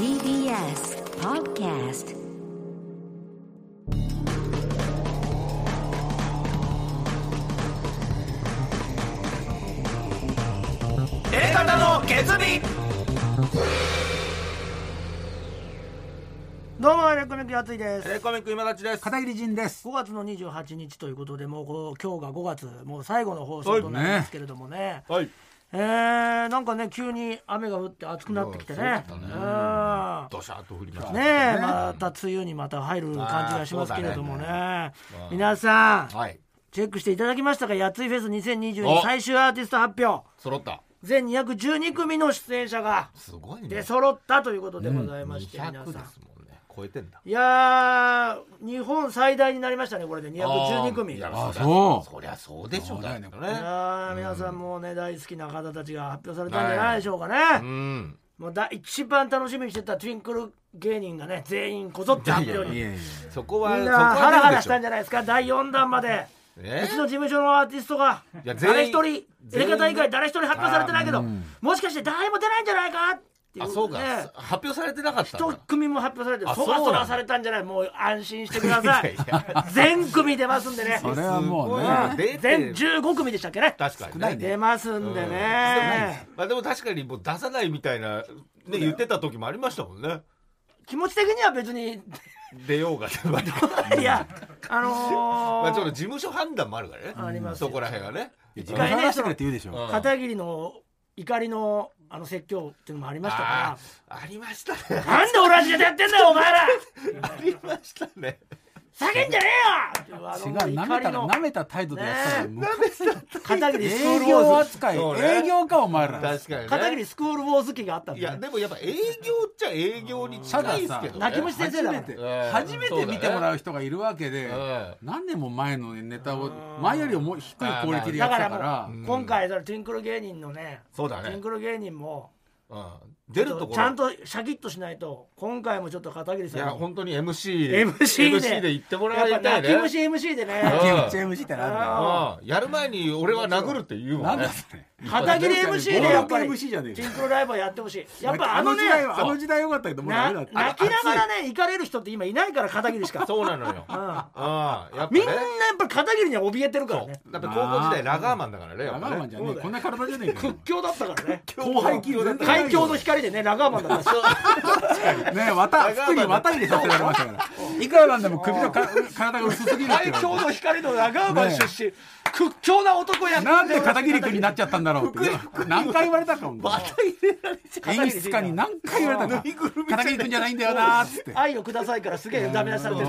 TBS Podcast 映画の決意どうもエレコミックやついです。エレコミック今立ちです。片桐仁です。5月の28日ということでもうこう今日が5月もう最後の放送となりますけれどもね。はいえー、なんかね急に雨が降って暑くなってきてね。ね。うん。ドシャーっと降りましたね。えまた梅雨にまた入る感じがしますけれどもね。あ皆さんはい。チェックしていただきましたか？やついフェス2022お。最終アーティスト発表。揃った。全212組の出演者が。出揃ったということでございまして、皆200さんですもんね超えてんだ。いやー日本最大になりましたねこれで。212組。いやあそう。そりゃそうでしょそうだよね。皆さんもうね大好きな方たちが発表されたんじゃないでしょうかね、うん。もうだ一番楽しみにしてたトゥインクル芸人がね全員こぞって発表に。そこはみんそこはなハラハラしたんじゃないですか第4弾まで。え？うちの事務所のアーティストが誰一人エレカ大会誰一人発表されてないけどもしかして誰も出ないんじゃないか？っていうあそうか。ね発表されてなかったん一だ組も発表されてそらそらされたんじゃない。もう安心してください。いやいや全組出ますんでね。それはもうね全15組でしたっけね。確かにね。出ますんでね。まあでも確かにもう出さないみたいなね言ってた時もありましたもんね。気持ち的には別に。出ようが。いやあのまあちょっとー事務所判断もあるからね。ありますよ。そこら辺はね。自回ね片桐の怒りのあの説教っていうのもありましたかあーありましたね。らなんでオランジでやってんだよお前ら。ありましたね叫んじゃねえよ！違う舐めたら舐めた態度でやったらねムカつく片桐スクー営ルウォ業ーズ。扱い。そう。ね営業かお前ら。確かにね。片桐スクールウォーズ期があったんいやでもやっぱ営業っちゃ営業に近いですけどね。泣き虫先生だ初めて。うん。初めて見てもらう人がいるわけでうん。何年も前のネタを前よりも低いクオリティでやだから。ってたからもう今回だからトゥインクル芸人のねそうだね。トゥインクル芸人もうん出るところ。ちゃんとシャキッとしないと今回もちょっと片桐いさんに。や本当に MC MC で。で言ってもらいたいね。泣き虫 MC でね。うん。チェムシってなやる前に俺は殴るって言うもんんだそれ片桐 MC でやっぱり僕 MC じゃねえか。チンクロライブはやってほしい。やっぱああのねの時代はあの時代よかったけどもうダなメだって。泣きながらね行かれる人って今いないから片桐しか。そうなのよ。うん。ああやっぱみんなやねっぱ片桐には怯えてるからね。だって高校時代ラガーマンだからねやラガーマンじゃねえこんな体じゃねえ屈強だったからね。後輩級海峡の光でねラガーマンだった。し ね綿服に綿入れさせられましたから。いくらなんでも首のか体が薄すぎる海峡 の光のラガーマン出身屈強な男や。なんで片桐君になっちゃったんだろうって。何回言われたかも。演出家に何回言われたか片桐君じゃないんだよなーっつって。愛をくださいからすげえダメ出しされてる。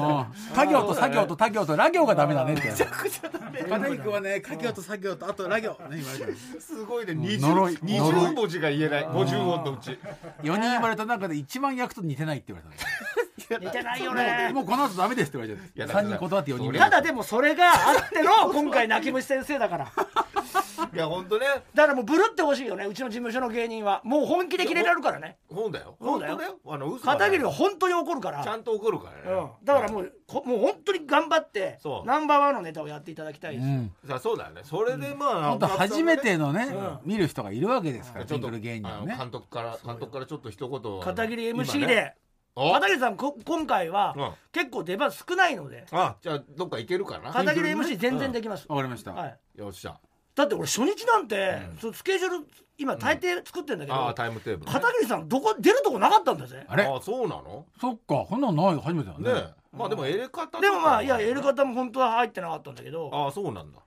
業と作業と他業とラ行がダメだねって言われた片桐君はね家業と作業とあとラ行ね言われたすごいね。呪い20呪い。20文字が言えない。50音のうち。4人言われた中で一番役と似てないって言われた似てないよのね。もうこの後ダメですって言われいやちゃった3人断って4人それただでもそれがあっての今回泣き虫先生だから。いや本当ね。だからもうブルってほしいよねうちの事務所の芸人は。もう本気でキレられるからね。そうだよ。そうだよ。本当だよ。あの嘘片桐は本当に怒るから。ちゃんと怒るからね。うん、だからもうこもう本当に頑張ってそう。ナンバーワンのネタをやっていただきたいし、うん。さあそうだよね。それでまあ本当初めてのねうん。見る人がいるわけですからちょっと芸人ね。監督から監督からちょっと一言片桐今 MC ねで、お片桐さんこ今回は、うん。結構出番少ないので。あじゃあどっか行けるかな？片桐 MC 全然できます、わかりました。はい、よっしゃ。だって俺初日なんて、そうスケジュール今大抵作ってんだけど、ああタイムテーブルね。片桐さんどこ出るとこなかったんだぜ。あれ？あそうなの？そっか。こんなのない初めてだね。ねえ。まあでもエレカタでもまあいややり方も本当は入ってなかったんだけどああそうなんだ。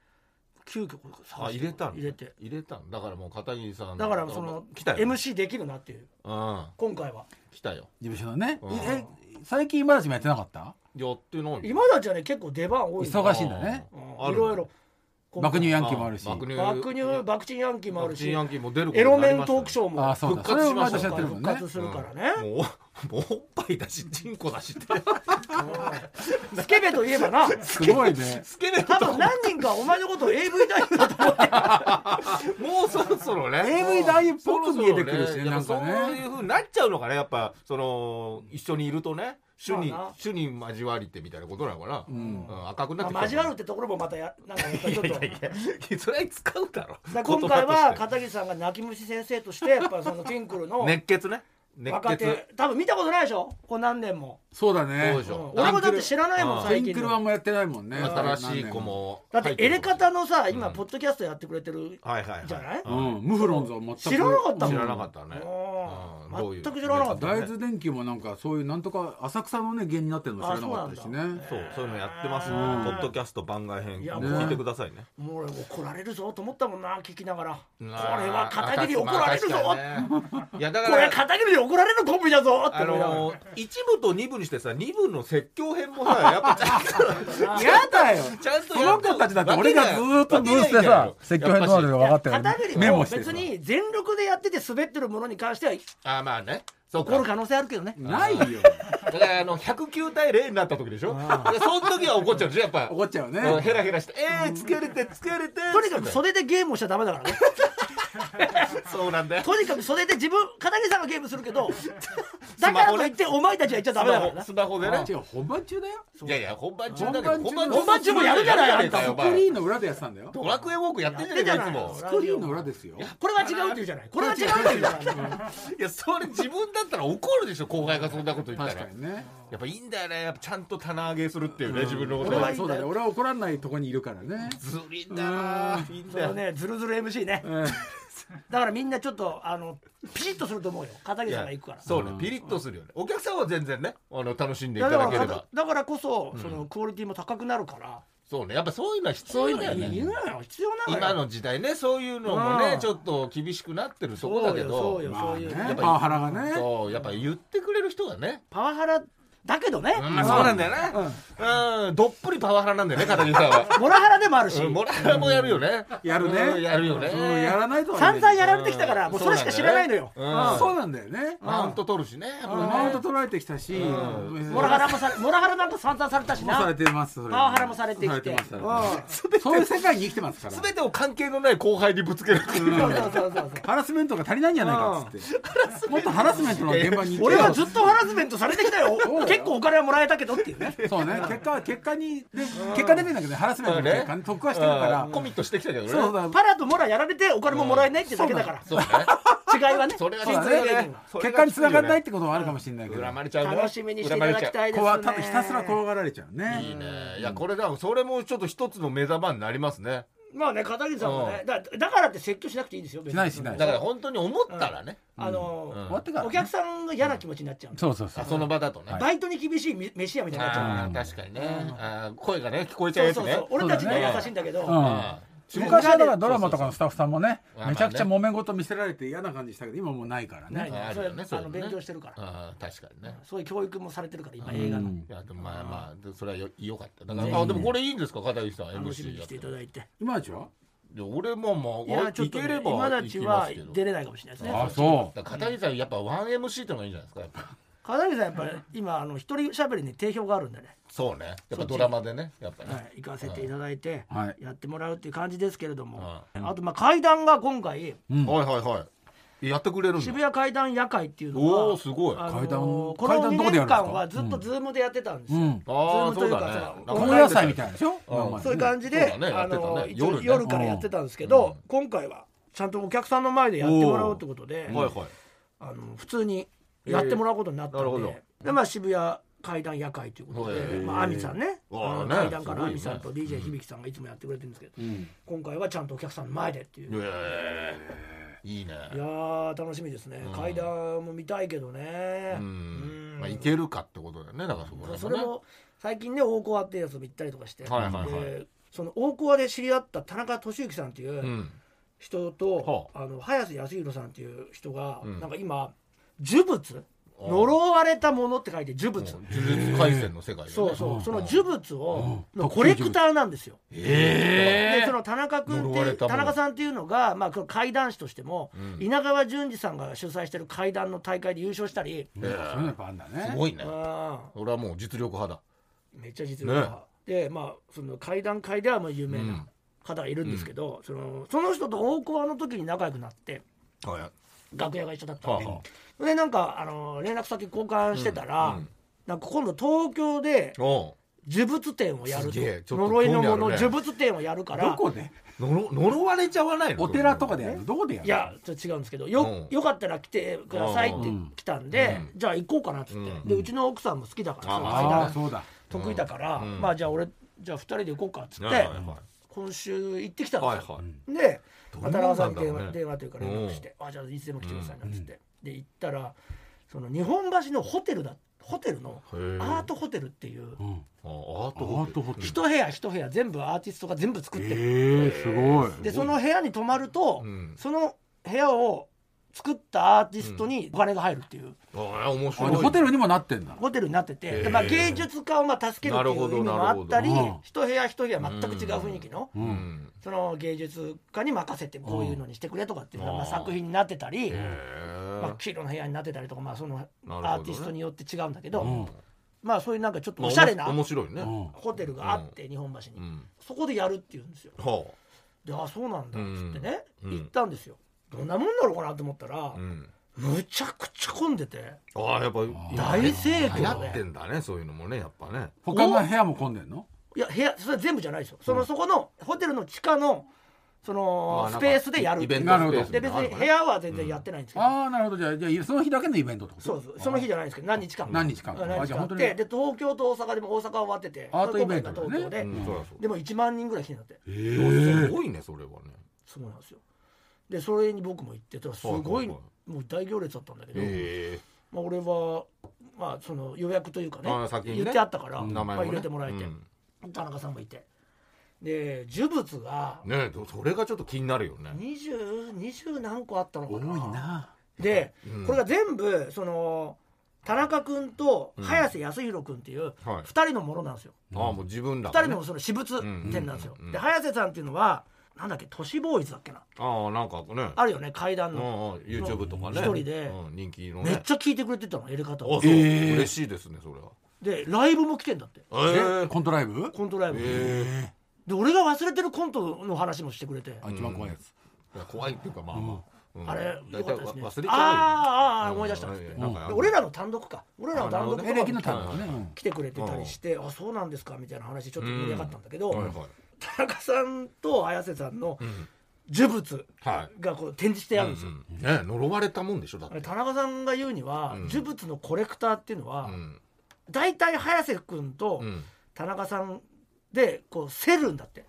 急遽これ探してあ入れたの入れて。入れたのだ。からもう片桐さんだからその来たよ MC できるなっていう。うん。今回は来たよ。事務所のね。うん。え最近今たちもやってなかった？やってない今たちはね結構出番多い忙しいんだね。うん。いろいろ。爆乳ヤンキーもあるし。爆乳爆乳爆チンヤンキーもあるし。爆乳ヤンキーも出ることエロになりましたねメントークショーもあそうだ。復活しました年やってるもんね。復活するからね、もうもうおっぱいだしチンコだしって。スケベといえばな。すごいね。スケベ多分何人かお前のことを AV 男優だと思ってもうそろそろね。AV 男優っぽく見えてくるしねそろそろなんかね。そういうふうになっちゃうのかねやっぱその一緒にいるとね種にまあな。種に交わりってみたいなことなのかな、ん。うん赤くなってまあ交わるってところもまたやなんかやっぱりちょっと。いやいやそれは使うだろだから今回は片桐さんが泣き虫先生としてやっぱそのティンクルの熱血ね熱若血。手多分見たことないでしょ？こう何年も、そうだね。うんそうでしょ。俺もだって知らないもうん。んテンクルのワンもやってないもんね。新しい子も。だってエレカタのさ今うん。ポッドキャストやってくれてるはいはいはい。じゃない？うん。ムフロンズは全く。知らなかったもん。知らなかったね。うん。うん。どういう？全く知らなかった大豆電機もなんかそういうなんとか浅草のね芸になってるの知らなかったしね。そうそういうのやってます。ポうん。ッドキャスト番外編。いや聞いてくださいね。もう俺怒られるぞと思ったもんな聞きながら。これこは片桐怒られるぞ。いやだかこれら片桐に怒られるコンビだぞってあ思いながら。の一部と二部にしてさ二部の説教編もさ やっぱちゃんとやだよ。ちゃんとその子たちだって俺がずーっとブースでさ説教編のあるの分かってる片桐メモしてさも別に全力でやってて滑ってるものに関してはあまあね。そうか。怒る可能性あるけどね。ないよ。だからあの109対0になった時でしょ？でその時は怒っちゃうでしょやっぱ。怒っちゃうね。うんヘラヘラしてえー疲れて疲れてとにかく袖でゲームをしちゃダメだからね そうなんだよ。とにかく袖で自分片桐さんがゲームするけど だからといってお前たちは言っちゃダメだからなスマホでね。違う本番中だよ。いやいや本番中だけど本番中本番中もやるじゃないあんスクリ前ーンの裏でやってたんだよ。ドラクエウォークやってんじゃねえかいつも。スクリーンの裏ですよ。これは違うって言うじゃない。これは違うって言うじゃない。いやそれ自分だったら怒るでしょ後輩がそんなこと言ったら。確かにね。やっぱいいんだよね。やっぱちゃんと棚上げするっていうね自分のこと。はそうだね。俺は怒らないとこにいるからね。ずるいんだないいん。それはだよね。ズルズル MC ね。うんだからみんなちょっとあのピシッとすると思うよ。片桐さんが行くから。そうね。ピリッとするよね。お客さんは全然ねあの楽しんでいだただければ。だからこそそのクオリティも高くなるから。そうね。やっぱそういうのは必要だよね。必要な今の時代ねそういうのもねうん。ちょっと厳しくなってるとこそうよだけど。そうよまあそういうねやっぱりパワハラがね。そうやっぱ言ってくれる人がね。パワハラだけどね。うん。そうなんだよね。うん。どっぷりパワハラなんだよね片桐さんは。モラハラでもあるし。うん。モラハラもやるよね。やるうん。ねやるよね。うん。やらないとは散ね々やられてきたからもうそれしか知らないのよ。そうなんだよね。うん。そうなんだよね。マウント取るしねマウント取られてきたし。うん。モラハラもされモラハラなんか散々されたしな。もされてますそれパワハラもされてきて。されてますされてうん。ますそういう世界に生きてますから。全てを関係のない後輩にぶつけるっていう。そうそうそうそうそうハラスメントが足りないんじゃないかっつってもっとハラスメントの現場に行って俺はずっとハラスメントされてきたよ結構お金はもらえたけどっていうね。そうね。結果結果にで結果出てんだけどねハラスメントの結果に特化してるから。うん。コミットしてきたけどね。そうだ。パラとモラやられてお金ももらえないってだけだから。そうね。違いはね。それが実実際ね。結果に繋がらないってことはあるかもしれないけど恨まれちゃうね。楽しみにしていただきたいですね。ひたすら怖がられちゃういいね。ねいやこれだそれもちょっと一つの目玉になりますねまあね片桐さんもねだだからって説教しなくていいんですよしないしない。だから本当に思ったらね。あのうん。終わってからお客さんが嫌な気持ちになっちゃうんですそうそうそう。あその場だとね。バイトに厳しい飯屋みたいになっちゃう確かにね。声がね聞こえちゃうやつね。そうそうそう。俺たちには優しいんだけど。うん。あ昔はだからドラマとかのスタッフさんもねめちゃくちゃ揉め事見せられて嫌な感じしたけど今もうないからね。あね。の勉強してるから。確かにね。そういう教育もされてるから今映画の。うん。いやでもまあまあでそれはよよかった。だからあでもこれいいんですか？片桐さん MC にしていやってただいて。今ちは？で俺もまあいやちょっとねいければ今た行ちはきますけど。出れないかもしれないですね。あそう。片桐さんやっぱ 1MC ってのがいいんじゃないですかやっぱ。片桐さんやっぱり今あの一人喋りに定評があるんでねそうね。やっぱドラマでねやっぱね。はい、行かせていただいてはい。やってもらうっていう感じですけれども、うあとまあ階段が今回うん。はいはいはい。やってくれるんだ。渋谷階段夜会っていうのおがおすごい。あの階段この階段2どこでやるんですか？年間はずっとズームでやってたんですよ、うん。あズーあムというかそうだね。さ高野菜みたいでしょ？うん。そういう感じで、ね。やあの一応夜ね。夜からやってたんですけど、今回はちゃんとお客さんの前でやってもらおうってことで、はいはい。あの普通にやってもらうことになったんで,、えー。でまあ、渋谷階段夜会ということで、まあ、亜美さんね。階段から亜美さんと DJ 響さんがいつもやってくれてるんですけど、うん。今回はちゃんとお客さんの前でっていう、ええいいね。いやー楽しみですね、うん。階段も見たいけどね、ううん。んまあいけるかってことだよね。だからそこら辺ねそれも最近ね大コアっていうやつも行ったりとかして、はその大コアで知り合った田中俊之さんっていううん。人と、あの早瀬康弘さんっていう人が、うん。なんか今呪物呪われたものって書いて呪物、呪術廻戦の世界ね。そうそう、その呪物を、うん。のコレクターなんですよ。えでその田中君って田中さんっていうのが、まあ、この怪談師としても、うん。稲川淳二さんが主催してる怪談の大会で優勝したり、そういうのやっぱあんだね。すごいね。あ俺はもう実力派だ。ーめっちゃ実力派、でまあその怪談界ではもう有名な方がいるんですけど、そのその人と大コアの時に仲良くなってはい。楽屋が一緒だったんで、はでなんかあの連絡先交換してたら、うん。うんなんか今度東京でお呪物展をやると。呪いのもの、呪物展をやるから。どこで呪呪われちゃわないの？お寺とかでやる？どこでやる？いやちょっと違うんですけどよ,、うん。よかったら来てくださいってうん。来たんで、うん。じゃあ行こうかなっつって、うん。でうちの奥さんも好きだからあそうだ。得意だから、うん。まあじゃあ俺じゃあ2人で行こうかっつって、はいはいはい。今週行ってきたんですよ、はいはい。でどんな田中さん電話電話というか連絡して「あじゃあいつでも来てください」なんつって、で行ったらその日本橋のホテルだホテルのアートホテルっていううん。あアートアホテル。ートホテル。一部屋一部屋全部アーティストが全部作ってる、ええすごい。でその部屋に泊まると、うん。その部屋を作ったアーティストにお金が入るっていう。ああ面あ白い。でホテルにもなってんだ。ホテルになってて、まあ、芸術家をまあ助けるっていう意味もあったり一部屋一部屋全く違う雰囲気の、ううん。んその芸術家に任せてこういうのにしてくれとかっていうのがまあうん作品になってたり、へまあ、え黄色の部屋になってたりとか、まあ、そのアーティストによって違うんだけど、うん。まあそういうなんかちょっとまあおしゃれな面白いねうんホテルがあって日本橋に、うん。そこでやるっていうんですよ。はであそうなんだっつってね、うん。行ったんですよどんなもんだろうかなと思ったらあ、うん。むちゃくちゃ混んでて。ああやっぱ大盛況で。流行ってんだねそういうのもねやっぱね。他の部屋も混んでんの？いや部屋それ全部じゃないですよ。その、そこのホテルの地下のそのスペースでやるイベントなるほどスペースで別に部屋は全然やってないんですけど、ああなるほど。じゃあじゃあその日だけのイベントってこと？そうそう。その日じゃないんですけど何日間何日間うん何日間あっあじゃあ本当に。てで東京と大阪でも大阪は終わっててアートイベントだね。今回が東京で、うん。そりゃそう。でも1万人ぐらい来てんだって。すごいねそれはね。そうなんですよでそれに僕も行ってたらすごいもう大行列だったんだけど、へまあ、俺は、まあ、その予約というかね言ってあったから、まあ、入れてもらえて、うん。田中さんもいて。で呪物がえねえそれがちょっと気になるよね。20, 20何個あったのか多いな。なで、うん。これが全部その田中君と早瀬康弘君っていうはい。2人のものなんですよ、ああもう自分だ2人のその私物展なんですよ、うん。で早瀬さんっていうのはなんだっけ？都市ボーイズだっけな？ああなんかね。あるよね階段うんの、うん YouTube とかね。一人で。うん人気のめっねちゃ聞いてくれてたのやり方をあそうえー。嬉しいですねそれは。でライブも来てんだって。ええコントライブ？コントライブ、えで俺が忘れてるコントの話もしてくれて、あ一番怖いやつ。いや怖いっていうかまあまあ。うん。あれ大体よかったですね。忘れちゃうよ。あーあー思い出した。っつって、うん。なん俺らの単独か。俺らの単独来てくれてたりして、あそうなんですかみたいな話ちょっと盛り上がったんだけど、はいはい田中さんと綾瀬さんのん。呪物はい。がこう展示してあるんですよ、うんね呪われたもんでしょだって。あれ田中さんが言うには、うん。呪物のコレクターっていうのは、うん。大体早瀬君とうん。田中さんでこう競るんだって、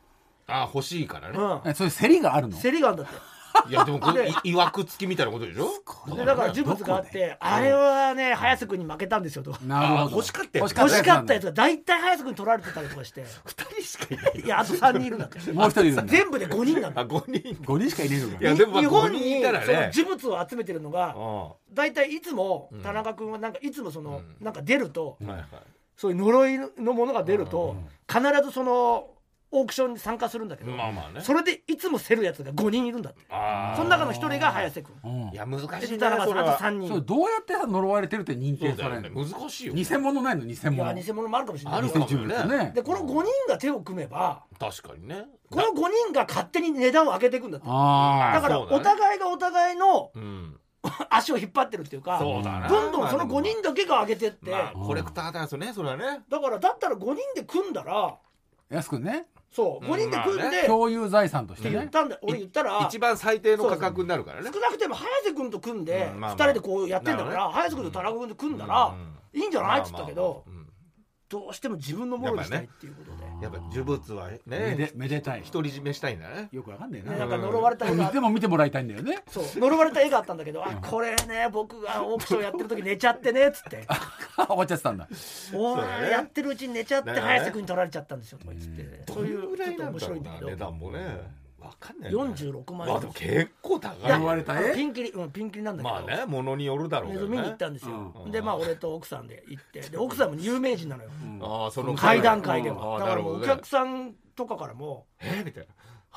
あ欲しいからね。うん、えそういう競りがあるの？競りがあるんだっていやでもこれでいいわくつきみたいなことでしょ？でだから呪物があってあれはね早瀬君に負けたんですよと。あなるほど。欲しかったやつ欲しかったやつつが大体早瀬君に取られてたりとかして。二人しかいないいやあと3人いるんだって。もう一人いるんだ。全部で5人なんだ。あ五人。5人しかいねえのか。いやでもまあ日本5人にいたらそのね呪物を集めてるのがあ大体いつもうん。田中君はなんかいつもそのうん。なんか出るとあはいはい。そういう呪いのものが出ると必ずそのオークションに参加するんだけどまあまあね。それでいつも競るやつが5人いるんだって。その中の1人が早瀬君。うんいや難しいねあとそれは。3それ人どうやってさ呪われてるって認そうだよね。定されるの難しいよ偽物ないの？偽いや物偽物もあるかもしれない。あるかもね。でこの5人が手を組めば確かにね。この5人が勝手に値段を上げていくんだって。あだからお互いがお互いのうん。足を引っ張ってるっていうかそうだな。どんどんその5人だけが上げてって。まあコレクターだよねそれはね。だからだったら5人で組んだらあ安くねそう。5人で組んまあでっ共有財産としててね。言ったんだ俺言ったら一番最低の価格になるからね。少なくても早瀬君と組んでうんまあ2まあ。人でこうやってんだかなるほどら早瀬君と田中君と組んだらいいんじゃない？っつったけどまあまあまあうんどうしても自分のものにしたいっていうことで。やっぱ呪物はめねでめでたい。独り占めしたいんだねよくわかんねえねななんか呪われた絵がでも見てもらいたいんだよね。そう。呪われた絵があったんだけどあこれね僕がオークションやってる時寝ちゃってねっつって。終わっちゃってたんだ。おだやってるうちに寝ちゃって早瀬君に取られちゃったんですよとか言って。どそういうんぐらいちょっと面なんだろう白いんだけどな値段もね。わかんないね。46万円。まあでも結構高いいや呪われた絵ピンキリうんピンキリなんだけど。まあねものによるだろうね。ね見に行ったんですよ、うん。でまあ俺と奥さんで行って。で奥さんも有名人なのよ、ああその階段階であはあだからもうお客さんとかからもえ？みたい「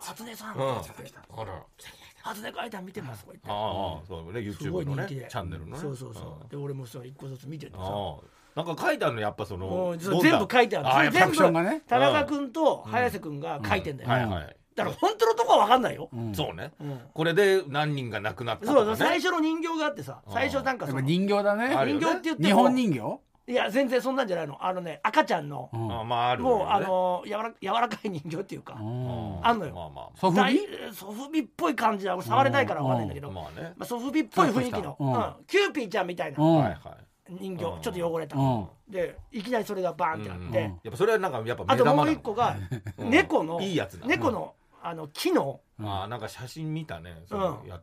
初音さん」ってあら「初音階段見てます」とか言って。ああそうねすご YouTube のねい人気で。チャンネルのね。そうそうそう。で俺もその一個ずつ見ててさ。ああなんか書いてあるのやっぱその全部書いてある。ああやっぱ全アクションがね。部田中君と早瀬君が書いてんだよ、はいはいだから本当のとこは分かんないよ、うん。そうね。うん。これで何人が亡くなったとそうかね最初の人形があってさ最初なんかやっぱその人形だね。あるよね。人形って言っても。日本人形？いや全然そんなんじゃないの。あのね赤ちゃんのうん。あまああるよね。もうあの柔ら柔らかい人形っていうかうん。あんのよ。まあまあソフ大ビソフビっぽい感じは触れないからわかんないんだけど、ままあね。あ、ソフビっぽい雰囲気の、うん。うん。キューピーちゃんみたいな。うんはいはい。人形、うん。ちょっと汚れた、うん。でいきなりそれがバーンってあって、うんやっぱそれはなんかやっぱ目あともう一個がうん。猫の、いいやつだ猫のあの木のああなんか写真見たね。そのや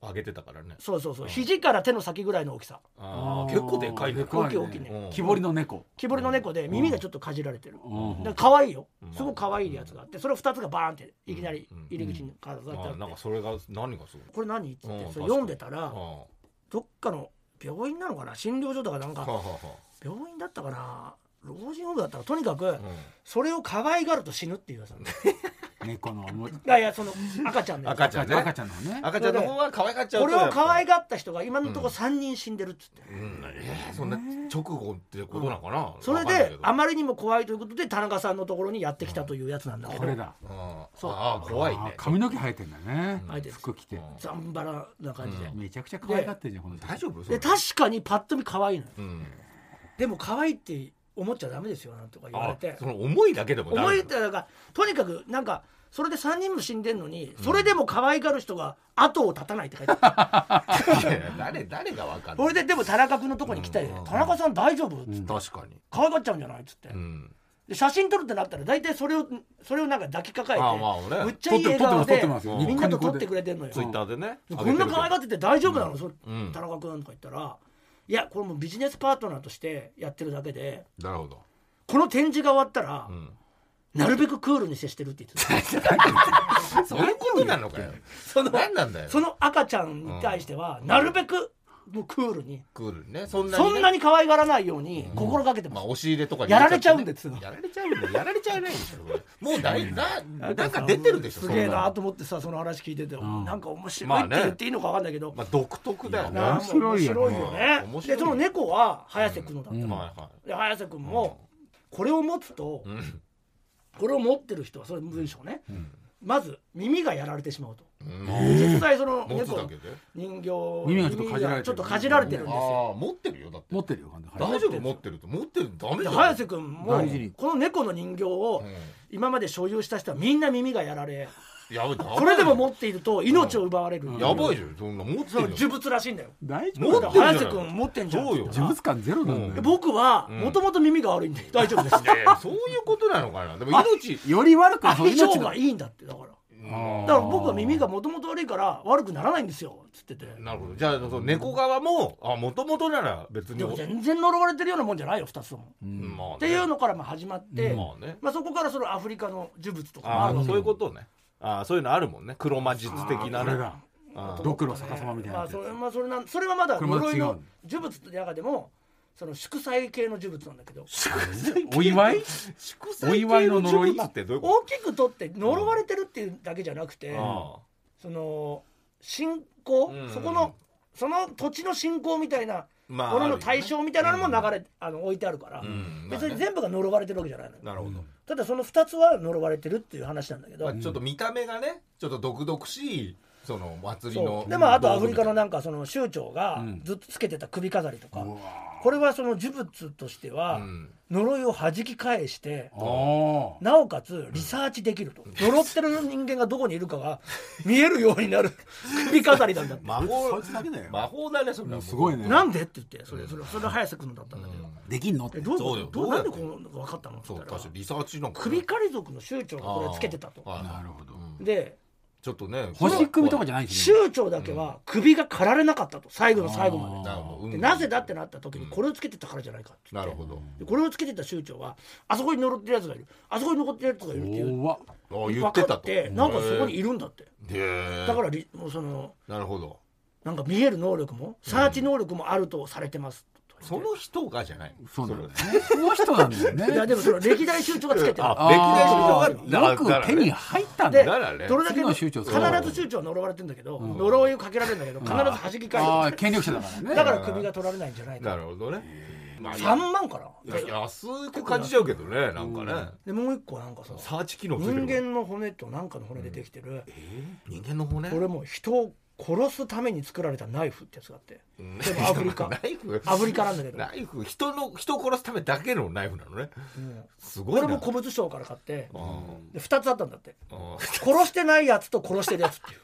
上げてたからね。そうそうそう。肘から手の先ぐらいの大きさ。ああ結構でかいね。でかいね。大きい大きいね。うん。木彫りの猫。木彫りの猫で耳がちょっとかじられてる、うん。だから可愛いよ。うん。すごく可愛いやつがあってそれ2つがバーンっていきなり入り口に飾ってああってあなんかそれが何がすごいこれ何？って言ってうんそれ読んでたらあどっかの病院なのかな？診療所とかなんかあはあは病院だったかな？老人ホームだったらとにかくあはあそれを可愛がると死ぬっていうやつなん猫の思いいやいやその赤ちゃんのやつ。赤ちゃんね。赤ちゃんのね。赤ちゃんの方は可愛がっちゃうことれを可愛ががった人が今のところ3人死んでるっつって、うん。えーそんな直後ってことなのかな？それであまりにも怖いということで田中さんのところにやってきたというやつなんだけど、これだ。あそう。ああ怖いね。髪の毛生えてんだね。生えてる。服着て。う。んザンバラな感じで、めちゃくちゃ可愛がってんじゃんこの人大丈夫？で確かにパッと見可愛いのよ。うん。でも可愛いって思っちゃダメですよなんとか言われあてその思いだけでもダメ思いってなんかとにかくなんかそれで3人も死んでんのに、それでも可愛がる人が後を絶たないって書いてある。誰誰がわかんない。それででも田中君のとこに来てうん「田中さん大丈夫?」っつって。確かに「可愛がっちゃうんじゃない?」っつって、うん。で写真撮るってなったら大体それをそれをなんか抱きかかえて、ああまあね。むっちゃいい笑顔撮ってでみんなと撮ってくれてんのよ。ツイッターでね。こんな可愛がってて大丈夫なの、そうん。田中君とか言ったら「いやこれもうビジネスパートナーとしてやってるだけでなるほど。この展示が終わったら、うん。なるべくクールに接してる」って言ってた。そういうことなのかよ。その何なんだよ。その赤ちゃんに対しては、なるべくもうクールに、クールにね。そんなにね。そんなに可愛がらないように心がけてます、まあ押し入れとかに。やられちゃうんですやられちゃうんだよやられちゃわないでしょ。もうだいな なんか出てるでしょすげえなと思ってさその話聞いてて、ん。なんか面白まあね。いって言っていいのか分かんないけど、まあ独特だよね。面白いよね。面白いよね。面白いでその猫は早瀬君のだった、いはで早瀬君もこれを持つと、いうん。これを持ってる人はそれ文章ね、まず耳がやられてしまうと、うん。実際その猫人形耳がちょっとかじられてる。ちょっとかじられてるんですあよ。あ持ってるよだって。持ってるよ大丈夫？持ってると持ってるダメじゃん。で早瀬君もこの猫の人形をうん。今まで所有した人はみんな耳がやられやばい。それでも持っていると命を奪われる、やばいじゃん。そんな持ってる呪物らしいんだよ。大丈持夫早瀬君持ってんじゃん。そうよ。呪物感ゼロなんだでよ僕はん。もともと耳が悪いんで大丈夫です。そういうことなのかな。でも命より悪くは相性が。いいんだってだから。うん。だから僕は耳がもともと悪いから悪くならないんですよ。つってて。なるほど。じゃあその猫側もあもともとなら別に。でも全然呪われてるようなもんじゃないよ2つとも、うん。まあね。っていうのからまあ始まって、まあね。まあ、そこからそのアフリカの呪物とかもああそういうことねああそういうのあるもんね。黒魔術的なね。ドクロ逆さまみたいなまあそれまあそれなんそれはまだ呪いの。呪物の中でもその祝祭系の呪物なんだけど。お祝い？祝祭お祝いの呪いってどういうこ大きくとって呪われてるっていうだけじゃなくて、とその信仰、うん。そこのその土地の信仰みたいなまあものの対象みたいなのも流れ、あの置いてあるから、うん。別に全部が呪われてるわけじゃないの。よ、なるほどただその2つは呪われてるっていう話なんだけど、まあちょっと見た目がねちょっと毒々しいその祭りそのう。でもあとアフリカの道なんかその酋長がうん。ずっとつけてた首飾りとか、これはその呪物としては具うん呪いを弾き返して、なおかつリサーチできると。呪ってる人間がどこにいるかが見えるようになる。首飾りなんだって。魔法だけだよ魔法だねそれすごいね。なんでって言ってそれそれそれ早瀬君のだったんだけど、できんのって。えどうどうどうなんでこの分かったの？ってそう言ったら。確かにリサーチなんか。ね首狩り族の酋長がこれつけてたと。なるほど。うんでちょっとね星首とかじゃないですね。酋長だけは首が刈られなかったと最後の最後まで。なるほど。うん。でなぜだってなった時にこれをつけてたからじゃないかって。言ってなるほど。でこれをつけてた酋長はあそこに呪ってるやつがいる。あそこに残ってるやつがいるっていう。怖っあ言って分かたとってなんかそこにいるんだって。へえだからりもうそのなるほど。なんか見える能力もサーチ能力もあるとされてます。とその人がじゃない。そうなんだよね。その人なんだよね。いやでもその歴代酋長がつけてる。歴代首長がよく手に入ったんでだよ。だからね。どれだけ必ず酋長は呪われてるんだけど呪いをかけられるんだけど必ず弾きあ返あす権力者だからね。だから首が取られないんじゃないなかるほどね。まあ3万かないや安く感じちゃうけどねなんかね。でもう一個なんかさサーチ機能ついて人る間の骨となんかの骨でできてる。人間の骨？これもう人を殺すために作られたナイフってやつがあって。うん。でもアフリカ。ナイフ。アフリカなんだけど。ナイフ。人の人を殺すためだけのナイフなのね。うん。すごいな。これも古物商から買って。うん。で2つあったんだって。うん。殺してないやつと殺してるやつっていう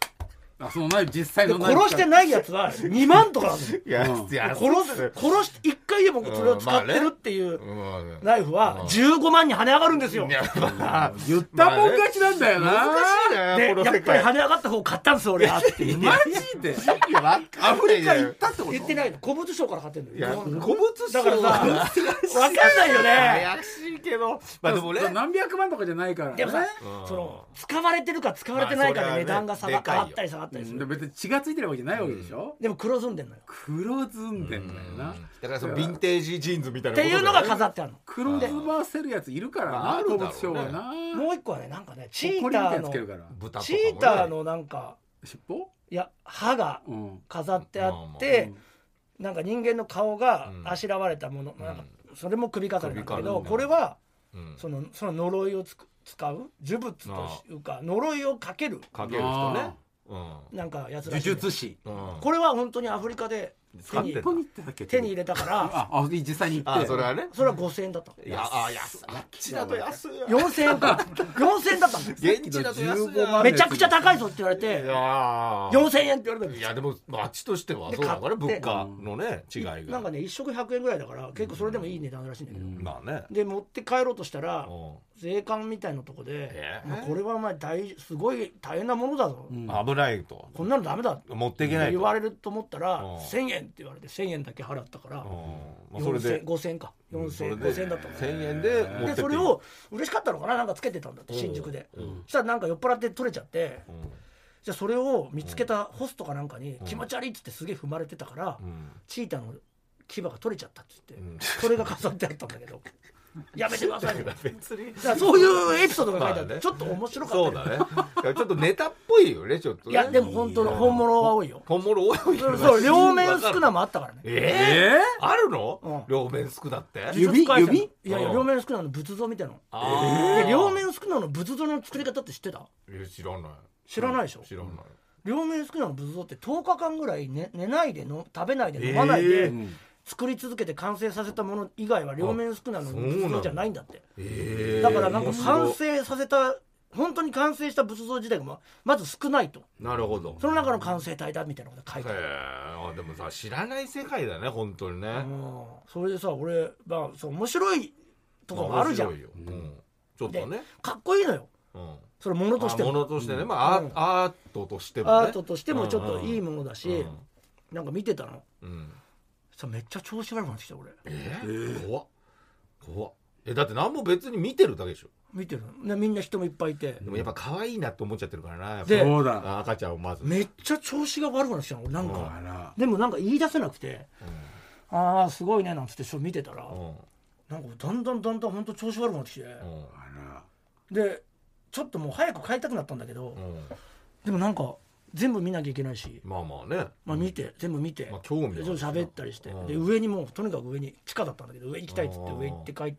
あそのナイフ実際でのナイフ殺してないやつは2万とかなんだよ。いやうん。いや殺す殺して1回でもそれを使ってるっていううんナイフは15万に跳ね上がるんですよ。いやまあ。言ったもん勝ちなんだよな、難しいね。でやっぱり跳ね上がった方買ったんですよ俺は。ってマジで。いやわかアフんないじゃんリカ行ったってこと？言ってないの。古物商から買ってんのいやよ古物商。だからさ分かんないよね。怪しいけど。まあでもね。何百万とかじゃないからね。でもさうん。その使われてるか使われてないかでまあそれはね値段が下がでかいよ。上がったり下がったりする。うん。で別に血がついてるわけじゃないわけでしょ、でも黒ずんでんのよ。黒ずんでんだよな、だからそのヴィンテージジーンズみたいっなていうのが飾っってあるの。黒ずませるやついるからな、まああるだろうね。動物商はなもう一個はねなんかねチーターのね。チーターのなんか尻尾？いや歯がうん。飾ってあってなんか人間の顔があしらわれたものなんかそれも首飾りなんだけどこれはうん。そのその呪いをつく使う？呪物というか呪いをかける。かける人ね。うんなんかやつら呪しいんだよ術師。うん。これは本当にアフリカで手にに行ってたっけ？手に入れたから。ああ実際に行って。あそれはね。それは5000円だった。のいやあ安っちだと安い。よ4000円か。4000円だったんです現地だと安い15万めちゃくちゃ高いぞって言われいてやー。4000円って言われたんですいやでもまああっちとしてはそうだから物価のね違いが。なんかね1食100円ぐらいだから結構それでもいい値段らしいんだけど、まあね。で持って帰ろうとしたらうん。税関みたいなとこでえ、ー？まあこれはお前大すごい大変なものだぞ、危ないと。こんなのダメだ。持っていけないと。言われると思ったらうん。1000円って言われて1000円だけ払ったからうん。まあそれで。5000円か。そ4000れで5000円だったの。1000円ででそれを嬉しかったのかななんかつけてたんだって新宿で。うんそしたらなんか酔っ払って取れちゃってうん。じゃあそれを見つけたホストかなんかに気持ち悪いっつってすげえ踏まれてたからうん。チーターの牙が取れちゃったっつってん。それが飾ってあったんだけどやめてくださいね別にだからそういうエピソードが書いてあってまあね。ちょっと面白かったよ。そうだね。いやちょっとネタっぽいよねちょっとね。いやでも本当の本物が多いよ。本物多いよ。ねそう 両面少なもあったからね。ええー？あるの？うん。両面少なって？指？指？いやいやうん。両面少なの仏像みたいなの。あで両面少なの仏像の作り方って知ってた？ーいや知らない。知らないでしょ？知らない。両面少なの仏像って10日間ぐらい寝寝ないでの食べないで飲まないで、えうん作り続けて完成させたもの以外は両面少なの仏像じゃないんだって。え。ーだからなんか完成させた本当に完成した仏像自体がままず少ないと。なるほど。その中の完成体だみたいなことが書いてへあでもさ知らない世界だね本当にね。うん。それでさ俺、まあ、そう面白いとこもあるじゃん。面白いよ。うん。ちょっとね。かっこいいのよ。うん。それものとしてあも。ものとしてね。まあアうん。ーアートとしてもね。アートとしてもちょっといいものだし、うん。なんか見てたの。うんさめっちゃ調子悪くなってきた俺。え怖っ。怖っ。えだって何も別に見てるだけでしょ？見てる。のねみんな人もいっぱいいて。でもやっぱ可愛いなって思っちゃってるからなやっぱ。でそうだ。あ赤ちゃんをまず。めっちゃ調子が悪くなってきたの俺なんうんかでもなんか言い出せなくてうああすごいねなんつってちょっと見てたらんうん。なんかだんだんだんだん本当調子悪くなってきて。でちょっともう早く帰りたくなったんだけどうん。でもなんか全部見なきゃいけないし。まあまあね。まあ見て全部見て。まあ興味ちょっと喋ったりして。うん。で上にもうとにかく上に地下だったんだけど上行きたいっつってうん。上行って帰っ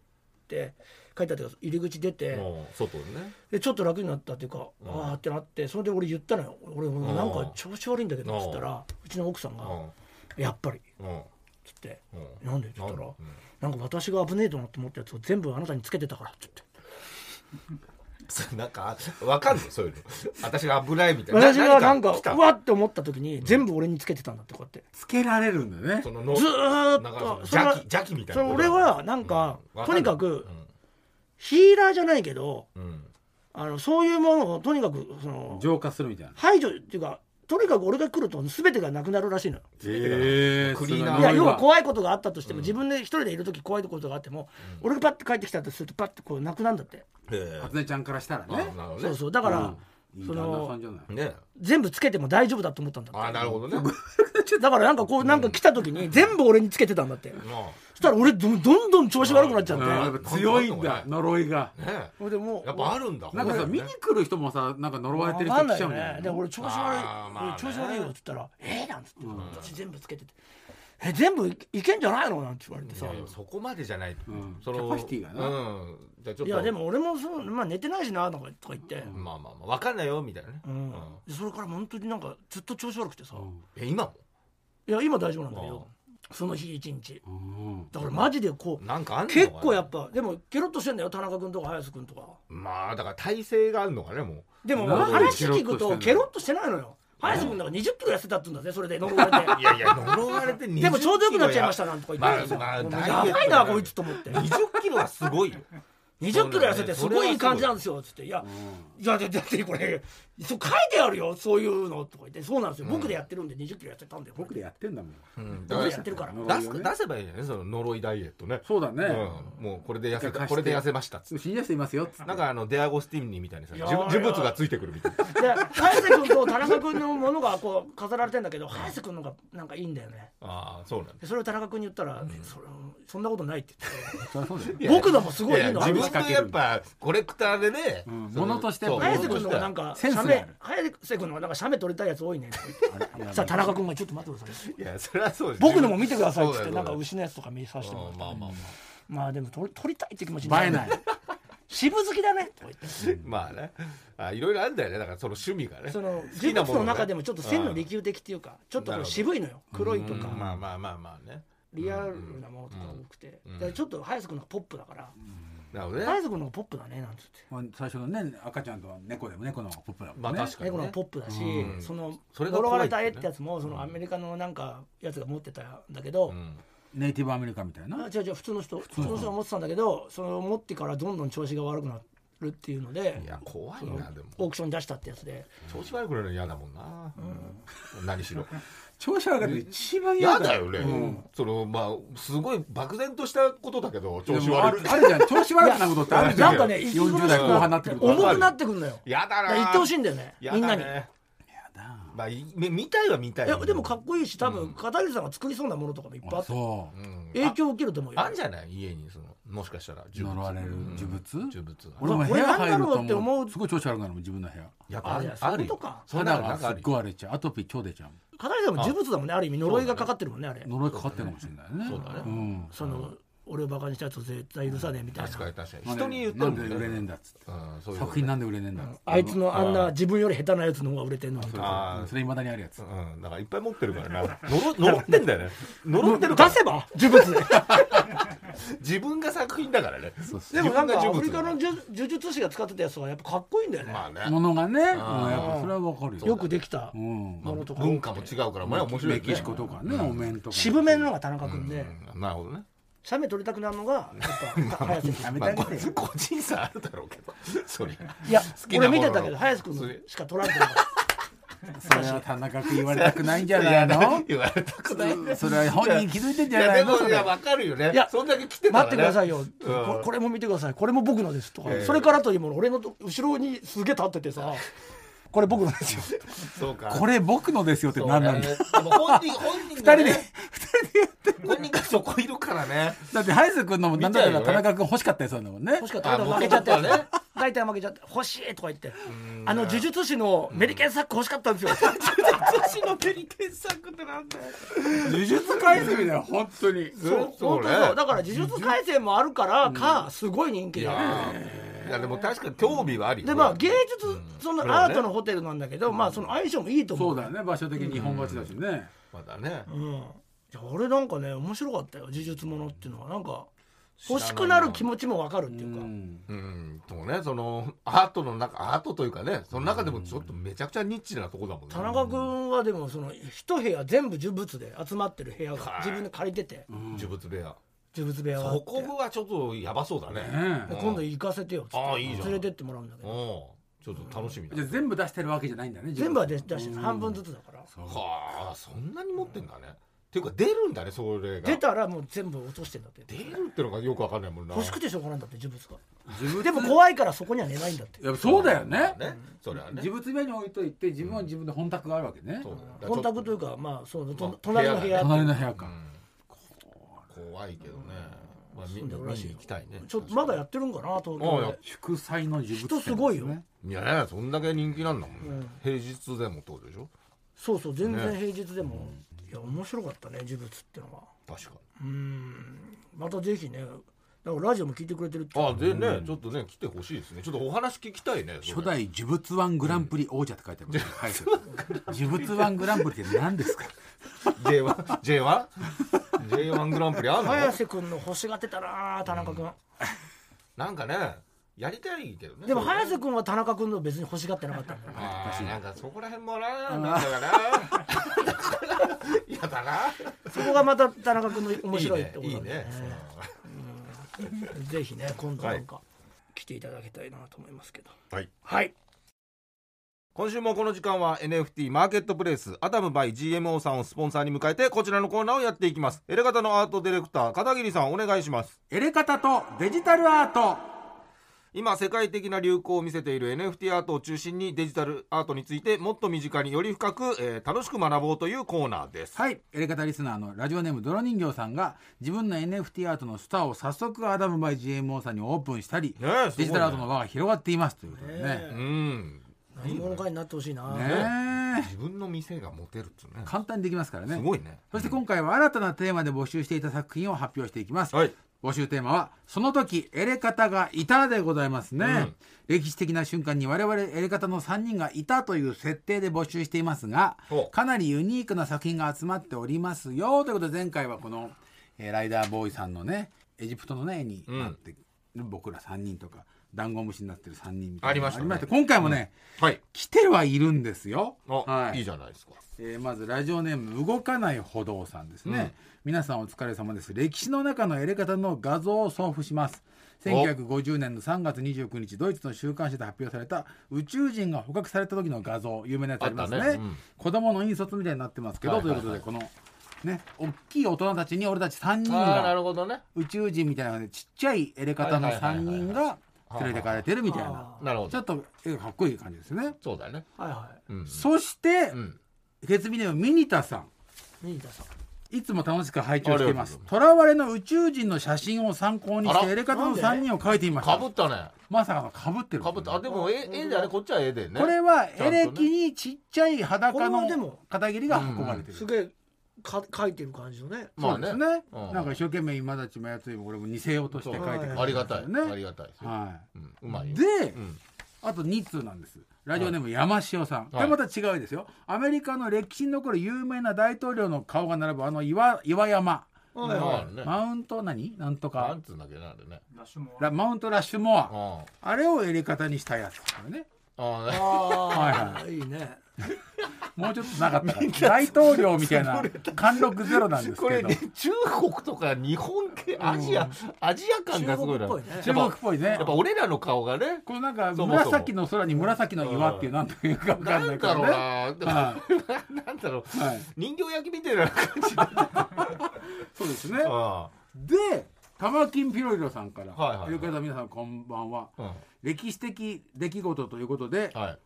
て帰ったっていうか入り口出て。うん。外にね。でちょっと楽になったっていうかうん。ああってなってそれで俺言ったのよ。俺なんか調子悪いんだけどっつったらうちの奥さんがうん「やっぱり」うん。つってうん「なんで?」って言ったらなんで「なんか私が危ねえとなって思ったやつを全部あなたにつけてたから」って言って。なんかわかんないそういうの。私が危ないみたいな。私がなんかうわって思った時に全部俺につけてたんだってこうやって。つけられるんだね。そののずーっと邪気邪気みたいな。それ俺はなんかうん。とにかくわヒーラーじゃないけどうんうん。あのそういうものをとにかくその浄化するみたいな。排除っていうかとにかく俺が来ると全てがなくなるらしいのよ。えクリーナーいや要はい怖いことがあったとしても自分で一人でいる時怖いことがあっても俺がパッて帰ってきたとするとパッてこうなくなるんだって。初音ちゃんからしたらあね。そうそうだからうん。そのね。全部つけても大丈夫だと思ったんだって。あなるほどね。だからなんかこうなんか来た時に全部俺につけてたんだってしたら俺どんどんどん調子悪くなっちゃって。強いんだ呪いが。あねでもうやっぱあるんだ。なんかさ見に来る人もさなんか呪われてる人来ちゃうんだよねで俺調子悪い、まあ調子悪いよっつったら「えー?」なんつって、私全部つけてて「え全部いいけんじゃないの?」なんて言われてさ。いやいやそこまでじゃない、うん。そのキャパシティがな。うん。じゃあちょっと。いやでも俺もそう、まあ、寝てないしなとかとか言って、まあまあまあ分かんないよみたいなね、うん。うん。でそれから本当になんかずっと調子悪くてさ、え今も？いや今大丈夫なんだけどその日一日。うん。だからマジでこうなんか結構やっぱでもケロッとしてんだよ田中君とか林君とか。まあだから体勢があるのかねもう。でも話聞くとケケロロッとしてないのよ。林君なんか20キロ痩せたって言うんだぜそれで。呪われて。いやいや呪われて 20でもちょうどよくなっちゃいましたなんとか言って。さ、まあまあやばいなこいつと思って。20キロはすごいよ。20キロ痩せてすごいいい感じなんですよつって「いやいやだってこれそう書いてあるよそういうの」とか言って「そうなんですよ。僕でやってるんで20キロ痩せたんで僕でやってんだもん。うん。僕でやってるから」出す出せばいいじゃないその呪いダイエットね。そうだね、うん、もうこれで痩せこれで痩せましたっつって。信じやすいますよっつなんかあのデアゴスティーニみたいにさ呪呪物がついてくるみたいな。で早瀬君と田中君のものがこう飾られてんだけど早瀬君のがなんかいいんだよね。ああそうなんそれを田中君に言ったら、えそれそんなことないって言って僕のもすごいいいの自分のやっぱコレクターでね、うん。その物として早瀬君のがなんかセンスがあ写メる。早瀬君のがなんか写メ撮りたいやつ多いねさあ田中君がちょっと待ってください。いやそれはそうです。僕のも見てくださいっつってなんか牛のやつとか見させてもらってうんまあまあままあでも撮り撮りたいって気持ちに映えない。渋好きだねとか言って。あ まあね。あいろいろあるんだよね。だからその趣味がね。その好きなもの中でもちょっと線の利休的っていうかちょっとこう渋いのよ。黒いとか。うん。まあまあまあまあね。リアルなものとか多くて。ちょっと早瀬君のポップだからなるほどね。早瀬君の方がポップだねなんつって。まあ最初のね赤ちゃんとは猫でも猫の方がポップだもんね、まあ確かにね。猫の方がポップだしうん。そのそれが呪わ怖いってね。れた絵ってやつもそのアメリカのなんかやつが持ってたんだけどうんネイティブアメリカみたいな？あ違う違う普通の人普通の人。が持ってたんだけどその持ってからどんどん調子が悪くなるっていうのでいや怖いなでも。オークションに出したってやつで。調子悪くなるの嫌だもんな、何しろ調子悪かった一番嫌嫌だよね、うん。そのまあすごい漠然としたことだけど調子悪い。るあるじゃん。調子悪くなることってあるじゃなんんかね40代後半になってくると。重くなってくるのよ。嫌だな。言ってほしいんだよね。嫌みんなに。やだ。まあ見たいは見たいいやでもかっこいいし多分うん。片桐さんが作りそうなものとかもいっぱいああってそう。うん。影響を受けると思うよ。ああんじゃない？家にそのもしかしたら呪物。呪われるうん。呪物？呪物俺も部屋入るなんだろうってと思うもう。すごい調子悪くなるもん自分の部屋。やっぱある。そういとか。そんな肌がすっごい荒れちゃう。アトピー超出ちゃう片桐さんも呪物だもんねある意味呪いがかかってるもんねあれ。呪いかかってるかもしれないね。そうだね。ん。その俺をバカにしたやつを絶対許さねえみたいな。確かに確かに。人に言ってるもんなんで売れねえんねだっつって。うんそういう作品なんで売れねえんだっつって。あいつのあんな自分より下手なやつの方が売れてんのにそうあーそうそれいまだにあるやつ。うん。だからいっぱい持ってるからな。呪呪ってんだよね。呪ってるから。出せば呪物で 自分が作品だからね。でもなんかア自分がフリカの呪術師が使ってたやつはやっぱかっこいいんだよね、まあね。ものがねそれはわかるよ。よくできた。うんものとか、文化も違うからまあ面白いメキシコとかねお面とか。渋めののが田中君で、うん。なるほどね。写メ撮りたくなるのがやっぱ早瀬君やめてまあこあ 個人差あるだろうけど。そりゃ。いや俺見てたけど早瀬君のしか撮られてなかった それは田中君言われたくないんじゃないの？言われたくない。ねそれは本人気づいてんじゃないの？いやわかるよね。いやそんだけ来てね。待ってくださいよ、うん。ここれも見てください。これも僕のです。とか、ええ。それからというもの俺の後ろにすげえ立っててさこれ僕のですよ。そうか。これ僕のですよって何なんだ本人本人がね二人で本人がそこいるからね。だって早瀬君のもなんだったら田中君欲しかったやつなんだもんね。欲しかった。負けちゃったやつ元々はね。大体負けちゃって欲しいとか言って。あの呪術師のメリケンサック欲しかったんですよ。私のペリケン作ってなんだよ。呪術改正だよ本当に。そうそう本当ねそう。だから呪術廻戦もあるからかすごい人気で。いやいやでも確かに興味はありよ。でまあ芸術そのアートのホテルなんだけどまあその相性もいいと思そううだよね。場所的に日本勝ちだしね。まだね。うん。いや俺なんかね面白かったよ。呪術ものっていうのはなんか欲しくなる気持ちもわかるっていうか。うん。うん。そうね。そのアートの中アートというかねその中でもちょっとめちゃくちゃニッチなとこだもんね。田中君はでもその一部屋全部呪物で集まってる部屋がはい。自分で借りてて。呪物部屋呪物部屋があっそてこはちょっとやばそうだね。今度行かせてよっつって。ああいいじゃん。連れてってもらうんだけうんど。ちょっと楽しみだ。じゃあ全部出してるわけじゃないんだね全部は出出して半分ずつだから。そう。はあそんなに持ってんだね。っていうか出るんだねそれが。出たらもう全部落としてんだって。出るってのがよくわかんないもんな。欲しくてしょうがないんだって呪物が自分でも怖いからそこには寝ないんだって。やっぱそうだよね。ね。それはね。自物部屋に置いといて自分は自分で本宅があるわけね。そうだ本宅というかまあそうとまあ隣の部屋隣の部屋か。うん怖いけどね。まあ見住んでるらしいよ。見に行きたいね。ちょっとまだやってるんかな東ああや京で。祝祭の呪物人すごいよ。ねいやねそんだけ人気なんだもんね。うん。平日でもってことでしょ？そうそう全然ね。平日でも。いや面白かったね呪物ってのは。確かうん。またぜひねだからラジオも聞いてくれてるって。にあでねちょっとね来てほしいですね。ちょっとお話聞きたいね初代呪物ワングランプリ王者って書いてある、はい、呪物ワングランプリって何ですか？J1 J1 J1 グランプリあんの？早瀬君の欲しがってたな田中君、なんかねやりたいけどねでも早瀬君は田中君の別に欲しがってなかったんだよ。ねあーなんかそこら辺もななんだかな嫌だなそこがまた田中君の面白いってこといいねなん。でねぜひね今度なんか来ていただきたいなと思いますけど。はい。はい今週もこの時間は NFT マーケットプレイスアダムバイ GMO さんをスポンサーに迎えてこちらのコーナーをやっていきます。エレガタのアートディレクター片桐さんお願いします。エレカタとデジタルアート。今世界的な流行を見せている NFT アートを中心にデジタルアートについてもっと身近により深く、えー楽しく学ぼうというコーナーです。はい。エレカタリスナーのラジオネーム泥人形さんが自分の NFT アートのスターを早速アダムバイ GMO さんにオープンしたり、ねデジタルアートの輪が広がっていますということでねね。うん何者かになってほしいな、ねえ。自分の店が持てるっつうね。簡単にできますからね。すごいね。そして今回は新たなテーマで募集していた作品を発表していきます、はい。募集テーマは「その時エレカタがいた」でございますね、うん。歴史的な瞬間に我々エレカタの3人がいたという設定で募集していますがおかなりユニークな作品が集まっておりますよということで前回はこの、えーライダーボーイさんのねエジプトのね絵になってる僕ら3人とかダンゴムシになってる3人みたいなありましたね。今回もね、はい。来てはいるんですよ。あ、はい。い、いじゃないですか。えーまずラジオネーム動かない歩道さんですね、皆さんお疲れ様です。歴史の中のエレカタの画像を送付します。1950年の3月29日ドイツの週刊誌で発表された宇宙人が捕獲された時の画像。有名なやつありますね。ね。うん。子供の引率みたいになってますけど、はいはいはい。ということでこのね大きい大人たちに俺たち3人がるほどね。宇宙人みたいなちっちゃいエレカタの3はいはいはいはい人が連れてかれてるみたいな。あなるほど。ちょっと絵がかっこいい感じですね、そうだね。はいはうんそして、うん。ケツビネームミニタさん。い新田さん。いつも楽しく拝聴しています。ありがとう。とらわれの宇宙人の写真を参考にしあらてエレカタのなんで3人を描いてみました。かぶ。ったね。まさかのかぶってる。かぶったあでも絵絵であれこっちは絵でね。これはちゃんとね。エレキにちっちゃい裸これはでのも片桐が運ばれてる。すげえか書いてる感じのね。まあね。そうですね。うん。なんか一生懸命今たちもやつこれも似せようとして書いてくれてるありがたい。ね。ありがたいですよ。はうん。うまいい。よ。でう、ん。あと2通なんです。ラジオネーム山塩さん。これまた違うですよ。アメリカの歴史に残る有名な大統領の顔が並ぶあの岩岩山。はいはまあね。マウント何？なんとか。なんつうんだっけなあれね。ラマウントラッシュモア。ああれをやり方にしたやつこれね。あああねはい。いいねもうちょっとなかった。から大統領みたいな貫禄ゼロなんですけど。これね中国とか日本系アジアアジア感がすごいな。中国っぽいね。中国っぽいね。やっぱ俺らの顔がね。このなんかそもそも。紫の空に紫の岩っていうなんというかわかんなないんだろうな。は なんだろう。はい。人形焼きみたいな感じだそうですね。あで玉金ピロリロさんから。はいはいはい。という方皆さんこんばんは。あ歴史的出来事ということではい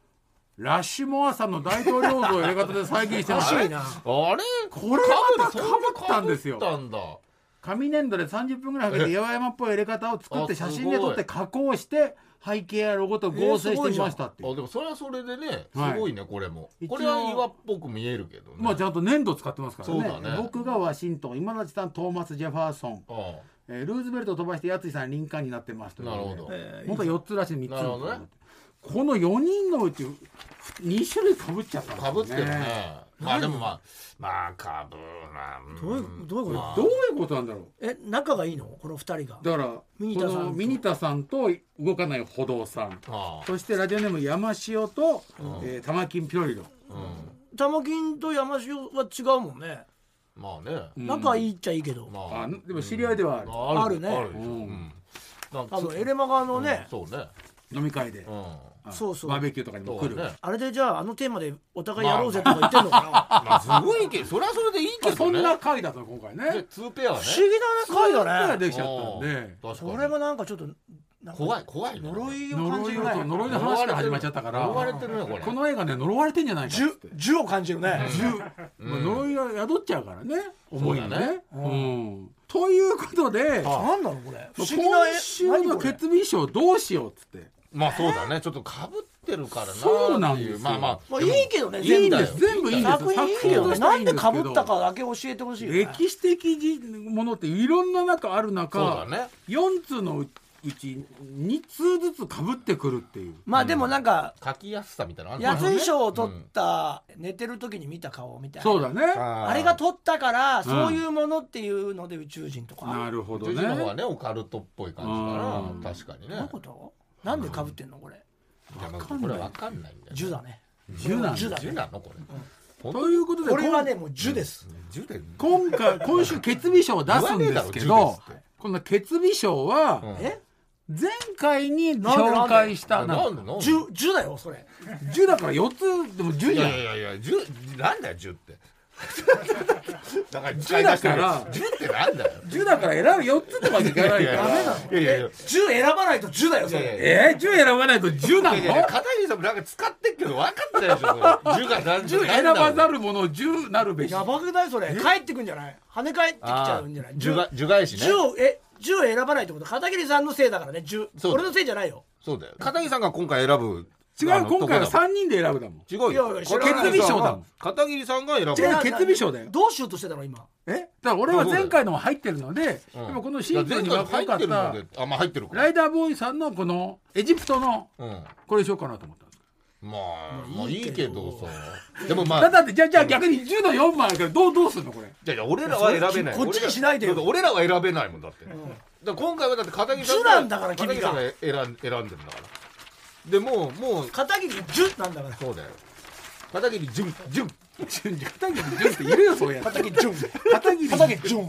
ラッシュモアさんの大統領像をやり方で再現してます欲しいなあれ？これまたかぶったんですよ。紙粘土で30分ぐらいかけて岩山っぽい入れ方を作ってあ写真で撮って加工して背景やロゴと合成してみましたっていう。あでもそれはそれでねすはい。ごいねこれも。これは岩っぽく見えるけどね。まあちゃんと粘土使ってますからね。そうだね。僕がワシントン今立さんトーマス・ジェファーソン、あえールーズベルトを飛ばしてやついさんリンカーンになってますというなるほど。えー本当は4つらしい3つなるほどねこの4人のうち2種類かぶっちゃったかぶってるね。まあでもまあまあかぶな。どういうどういうこと？まあ。どういうことなんだろう？え仲がいいの？この二人が。だからミニタさんと。このミニタさんと動かない歩道さん。あそしてラジオネーム山塩と、うん。えー玉金ピロリロ。あうん。玉金と山塩は違うもんね。まあね。うん。仲いいっちゃいいけど、まあ。あでも知り合いではある、ああるね。あるでしょうん多分エレマガのね、うん。そうね飲み会で、うん。あそうそう。バーベキューとかにも来る、ね。あれでじゃああのテーマでお互いやろうぜとか言ってんのかな、まあすごいけどそれはそれでいいけどね。そんな回だと今回ね。で2ペアはね。不思議だね回だね。できちゃったんでうん確かに。それがなんかちょっと怖い怖いね。呪いを感じるね。を呪いの話から始まっちゃったから。呪われてるねこれ。この映画ね呪われてんじゃないか呪を感じるね、うん。まあ呪いが宿っちゃうからね思いにね。そうだね。うん。ということであなんだろうこれ。不思議な絵。今週の決意賞どうしようっつってまあそうだね。ちょっとかぶってるからなそうなんですよ。まあまあ。まあいいけどね。いいん全部です全部いいんです作品いいけどなんでかぶったかだけ教えてほしいよね歴史的ものっていろんな中ある中そうだね。4通のうち2通ずつかぶってくるっていう。まあでもなんか書きやすさみたいなやつ衣装を取った寝てる時に見た顔みたいな。そうだね。あれが取ったからそういうものっていうので宇宙人とか。なるほど宇宙人の方はねねオカルトっぽい感じかな。確かにね。どういうこと？なんでかぶってんの？これ。これわかんないんだよ銃だね。銃なん銃だね。銃なのこれ。ということでこれはね今もう銃です。銃で。今回今週決備賞を出すんですけどこの決備賞は前回に紹介したな。なんでなんで？銃銃だよそれ。10だから4つでも10いじゃん。やいやいや銃なんだよ銃って だから銃だから。銃ってなんだよ。10だから選ぶ4つとかでいかないから。いやいやいや。いや銃選ばないと銃だよそいやいやれえー、10選ばないと10ないのやいや片桐さんもなんか使ってっけど分かったでしょそれ。銃が何10選ばざる者10なるべし。やばくないそれ。帰ってくんじゃない？跳ね返ってきちゃうんじゃない？銃が銃返しね。銃をえ銃を選ばないってこと？片桐さんのせいだからね。銃。そうだ俺のせいじゃないよ。そうだよ。片桐さんが今回選ぶ違う今回は3人で選ぶだもん。違うよ。決備賞だもん。片桐さん。が選ぶ違う決備賞だよ。どうしようとしてたの今？え？だから俺は前回のも入ってるので、うんでもこのシンプルにいや分かった前回入ってるのであまあ入ってるライダーボーイさんのこのエジプトのうん。これにしようかなと思ったんです。まあまあいいけど。さでもまあだだってじゃあじゃあ逆に10の4枚あるからどうどうすんのこれ？いやいや俺らは選べない。こっちにしないでよ。俺ら俺らは選べないもんだって、だから今回はだって片桐さん手段だから君が選ん選んでるんだからでもうもう片桐銃なんだから。そうだよ。片桐純純順片桐順っているよそうやって。片桐銃片桐って言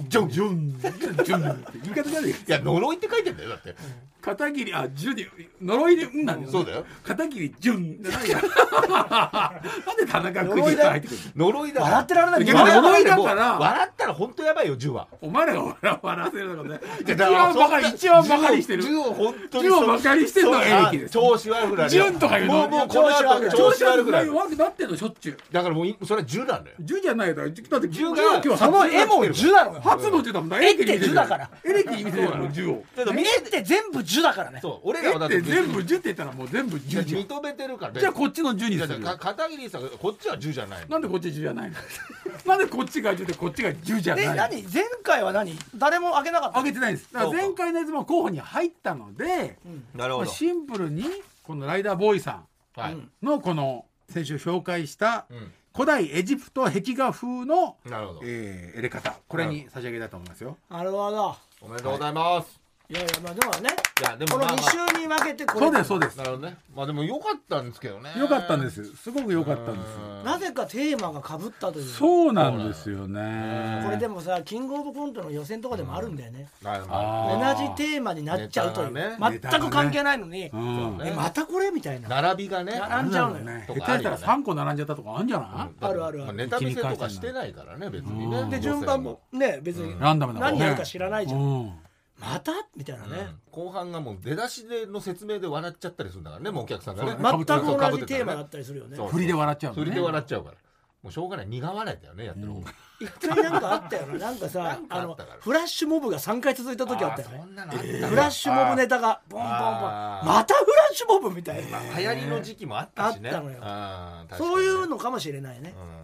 い方じゃねえいや呪いって書いてんだよだって。片桐あ順に呪いでうんなんだよそうだよ。片桐順じゃないやなんで田中君に入ってく呪いだ。笑ってられない。呪いだ笑ったら本当やばいよ銃は。お前らが笑笑わせるのがね。一だから番バカに一番バカにしてる。銃を本当をバカにしてるのがエレキです。調子悪くなるとか言うの？もうもうこの後調子悪くなる。悪くなってんのしょっちゅう。だからもういそれは銃なんだよ。銃じゃないよだってだって銃がが今日その絵も銃なのよ。初の銃だもんだ絵って銃だから。エレキに見せてるの銃を。だから絵って全部銃だからね。そう。俺ら絵っはだってて全部銃って言ったらもう全部銃じゃん。認めてるからじゃあこっちの銃にする。片桐さんがこっちは銃じゃないの。なんでこっち銃じゃないの？なんでこっちが銃でこっちが銃じゃないの？え何？前回は何？誰も開けなかったあげてないです。だから前回のやつも候補に入ったのでなるまあシンプルにこのライダーボーイさはいんのこの先週紹介したうん古代エジプト壁画風の、なるほど。えー、入れ方。これに差し上げたいと思いますよ。なるほど。おめでとうございますいやいやまあでもねいやでこのもまあま2週に分けてこれ。そうですそうです。あなるほどね。まあでも良かったんですけどね。よかったんですすごく良かったんですうん。なぜかテーマがかぶったという。そうなんですよね。これでもさキングオブコントの予選とかでもあるんだよね。なるほどあー同じテーマになっちゃうという、ネタが全ねく関係ないのに、うんね。えまたこれみたいな。並びがね。並んじゃうのよ、ねと下手したらかあるよね。3個並んじゃったとかあるんじゃない、うん。あるあるある。まネタ見せとかしてないからね別にね。うん。で順番もね別にランダムな何やるか知らないじゃん、うんまた？みたいなね、後半がもう出だしでの説明で笑っちゃったりするんだからねもうお客さんがね。全く同じテーマだったりするよね。振りで笑っちゃう振りで笑っちゃうから。もうしょうがない苦笑いだよねやってる方が。一回なんかあったよな。なんかさなんかあのフラッシュモブが3回続いた時あったよね。フラッシュモブネタがボンボンボン。またフラッシュモブみたいな。流行りの時期もあったしね。あったのよ。そういうのかもしれないね。うん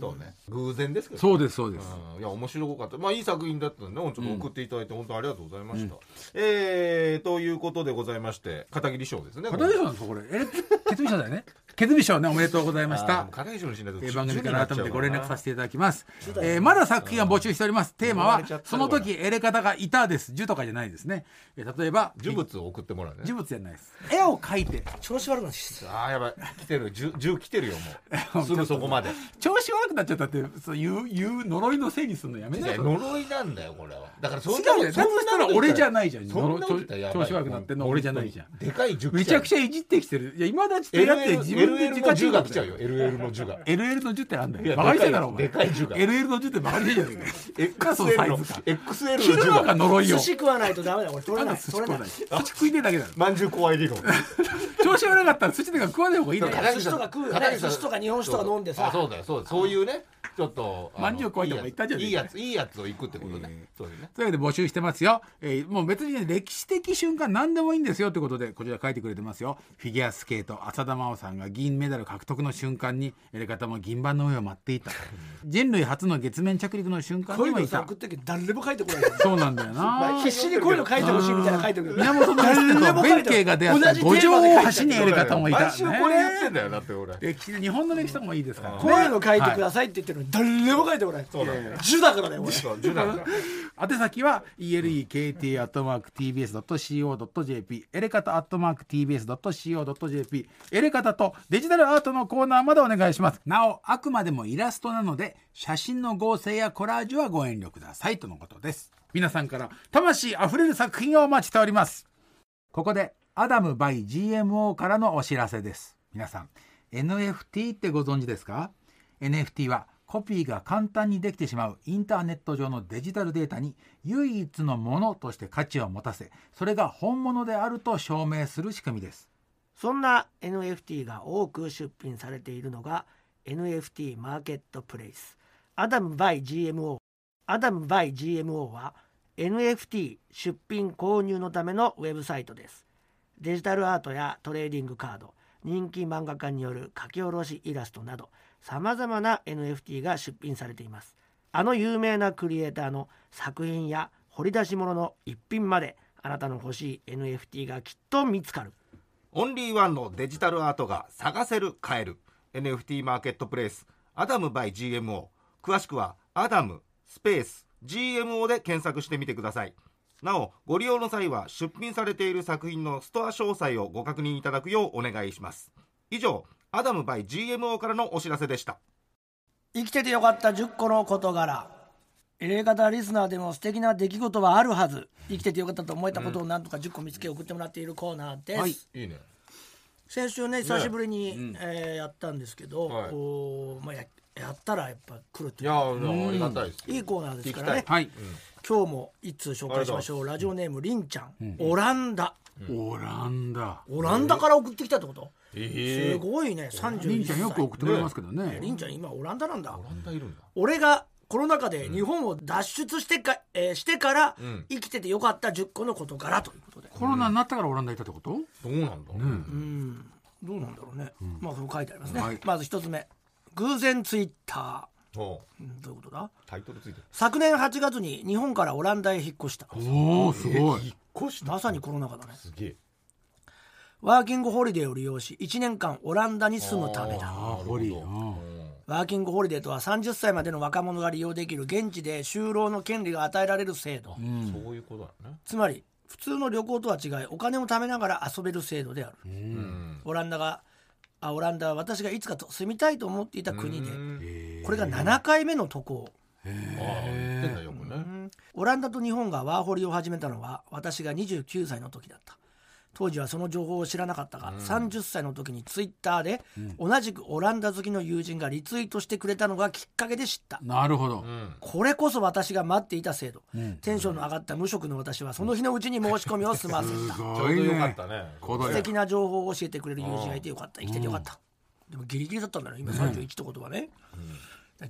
そうね。偶然ですけどそうですそうです、うん。いや面白かった。まあいい作品だったんでねちょっと送っていただいて本当ありがとうございました、えーということでございまして片桐賞ですね片桐さんですかこれ。え決備賞だよね決備賞ねおめでとうございました。もう片桐賞にしないとえー番組から改めてご連絡させてていただきます、えーまだ作品は募集しております。テーマはその時得れ方がいたです。10とかじゃないですね、えー例えば呪物を送ってもらうね。呪物じゃないです。絵を描いて調子悪くなってきた。ああやばい。来てる。銃銃来てるよもう。すぐそこまで。調子悪くなっちゃったってそう言う言う呪いのせいにするのやめ呪いなんだよこれは。だからそん違なうよ。だとしたら俺じゃないじゃん。調子悪くなってんの俺じゃないじゃん。でかい銃めちゃくちゃゃいじってきてる。いや今だちってやって自分で LL のが来ちゃうよ LL の銃が。LL の10ってなんだいやよバカにしてんだろお前。でかいでかい銃が。LL の10ってバカにしてんじゃねえかそのサ XL のイズか。XL のが。呪いよ。寿司食わないとダメだこれ取れななんい。取れなだ寿司食わない。い。寿司食いてえだけだろ。まんじゅう怖い理論 調子悪かったら寿司とか食わない方がいいだ寿司とか食う。よ寿司とか日本酒とか飲んでさ。あそうだよそうだよ。そういうねちょっとまんじゅう超えてもいったじゃねえか。いいやついいやつをいくってことね、そうですね。というわけで募集してますよ、えーもう別にね歴史的瞬間何でもいいんですよということでこちら書いてくれてますよ。フィギュアスケート浅田真央さんが銀メダル獲得の瞬間にエレガタも銀盤の上を舞っていた。人類初の月面着陸の瞬間にもいた。誰も書いてこない。ですそうなんだよ まあな必死にこういうの書いてほしいみたいなの書いてくる。源のレと弁慶が出会った五条大橋にエレガタもいた。毎週これ言ってんだよだって俺。日本の歴史とかもいいですからね。こういうの書いてくださいって言ってるのに誰も書いてこない。そうなんだよ。10だからね俺そうジュナが宛先は elekt.tbs.co.jp エレカタ .tbs.co.jp エレカタとデジタルアートのコーナーまでお願いします。なおあくまでもイラストなので写真の合成やコラージュはご遠慮くださいとのことです。皆さんから魂あふれる作品をお待ちしております。ここでアダム by GMO からのお知らせです。皆さん NFT ってご存知ですか？NFT はコピーが簡単にできてしまうインターネット上のデジタルデータに唯一のものとして価値を持たせそれが本物であると証明する仕組みです。そんな NFT が多く出品されているのが NFT マーケットプレイス。アダム by GMO アダム by GMO は NFT 出品購入のためのウェブサイトです。デジタルアートやトレーディングカード人気漫画家による書き下ろしイラストなどさまざまな NFT が出品されています。あの有名なクリエイターの作品や掘り出し物の一品まであなたの欲しい NFT がきっと見つかる。オンリーワンのデジタルアートが探せる買える NFT マーケットプレイスアダム by GMO 詳しくはアダムスペース GMO で検索してみてください。なおご利用の際は出品されている作品のストア詳細をご確認いただくようお願いします。以上アダム by GMO からのお知らせでした。生きててよかった10個の事柄。エレガタリスナーでも素敵な出来事はあるはず。生きててよかったと思えたことをなんとか10個見つけ送ってもらっているコーナーです、はいいいね。先週ね久しぶりに、えーやったんですけど、はい。こうまあ、ややったらやっぱ来るっていいうやありがたいですいいコーナーですからね。はい、今日も一通紹介しましょう。ラジオネームりんちゃん、オランダ。オランダオランダから送ってきたってこと、えすごいね31歳。りんちゃんよく送ってくれますけどね。りんちゃん今オランダなんだ。オランダいるんだ。俺がコロナ禍で日本を脱出してか、えーしてからん。生きててよかった10個の事柄ということで、コロナになったからオランダ行ったってこと、どうなんだ、うん。どうなんだろうね、まあそう書いてありますね、はい。まず一つ目偶然ツイッタおう。ー、うんどういうことだ？タイトルついてる。昨年8月に日本からオランダへ引っ越した。おおすごい。引っ越した？まさにコロナ禍だね。すげえワーキングホリデーを利用し1年間オランダに住むためだ。ワーキングホリデーとは30歳までの若者が利用できる現地で就労の権利が与えられる制度、そういうことだね。つまり普通の旅行とは違いお金を貯めながら遊べる制度である、うん。オランダがあオランダは私がいつかと住みたいと思っていた国でうん。これが7回目の渡航。オランダと日本がワーホリを始めたのは私が29歳の時だった当時はその情報を知らなかったが、30歳の時にツイッターで、同じくオランダ好きの友人がリツイートしてくれたのがきっかけで知った。なるほど、うん。これこそ私が待っていた制度、テンションの上がった無職の私はその日のうちに申し込みを済ませた。すちょごいうどよかねったね。こ素敵な情報を教えてくれる友人がいてよかった。生きててよかった、でもギリギリだったんだよ。今31ってことはね、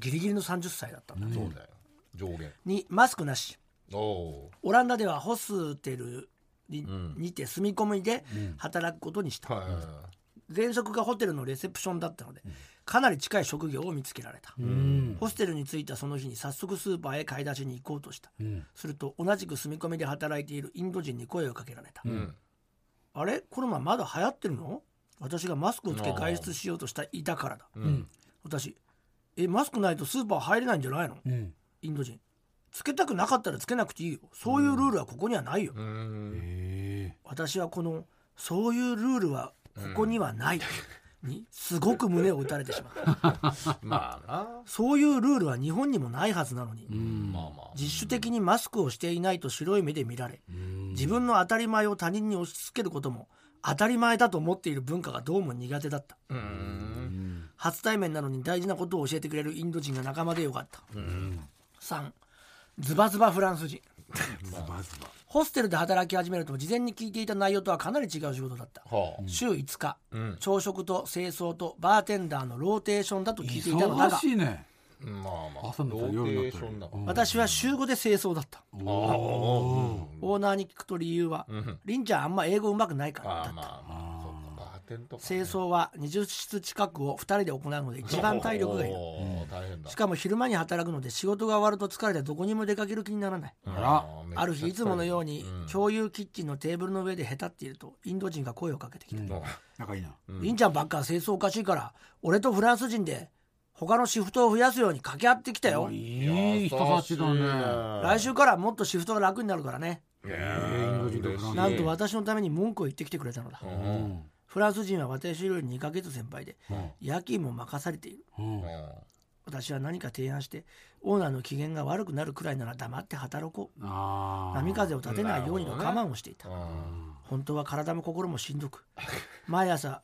ギリギリの30歳だったんだ、そうだよ。上限。にマスクなし。オランダではホステルに,、にて住み込みで働くことにした、はい前職がホテルのレセプションだったのでかなり近い職業を見つけられた、ホステルに着いたその日に早速スーパーへ買い出しに行こうとした、すると同じく住み込みで働いているインド人に声をかけられた、うん。あれ？コロナまだ流行ってるの？私がマスクをつけ外出しようとしたいたからだ、うん。私えマスクないとスーパー入れないんじゃないの、うん。インド人つけたくなかったらつけなくていいよ。そういうルールはここにはないよ、うん。へ私はこのそういうルールはここにはない。にすごく胸を打たれてしまった まあな。そういうルールは日本にもないはずなのに、まあまあ。自主的にマスクをしていないと白い目で見られ自分の当たり前を他人に押し付けることも当たり前だと思っている文化がどうも苦手だった。うん。初対面なのに大事なことを教えてくれるインド人が仲間でよかった、3ズバズバフランス人。ズバズバ。ホステルで働き始めると事前に聞いていた内容とはかなり違う仕事だった。はあ。週5日、うん。朝食と清掃とバーテンダーのローテーションだと聞いていたのだ忙がしいね。まあまあ。朝になったローり夜だうん私は週5で清掃だった。オーナーに聞くと理由はうんりん。ちゃんあんま英語うまくないからだった。まあまあね。清掃は20室近くを2人で行うので一番体力がいるおー大変だ。しかも昼間に働くので仕事が終わると疲れてどこにも出かける気にならない。うん。あある日いつものようにうん。共有キッチンのテーブルの上でへたっているとインド人が声をかけてきた、仲いいな。うん。りんちゃんばっか清掃おかしいから俺とフランス人で他のシフトを増やすように掛け合ってきたよ。いい人たちだね。来週からもっとシフトが楽になるからね。なんと私のために文句を言ってきてくれたのだ。ううんんフランス人は私より2ヶ月先輩でうん。夜勤も任されている。うん。私は何か提案してオーナーの機嫌が悪くなるくらいなら黙って働こう。波風を立てないようにの我慢をしていた、うん。本当は体も心もしんどく。毎朝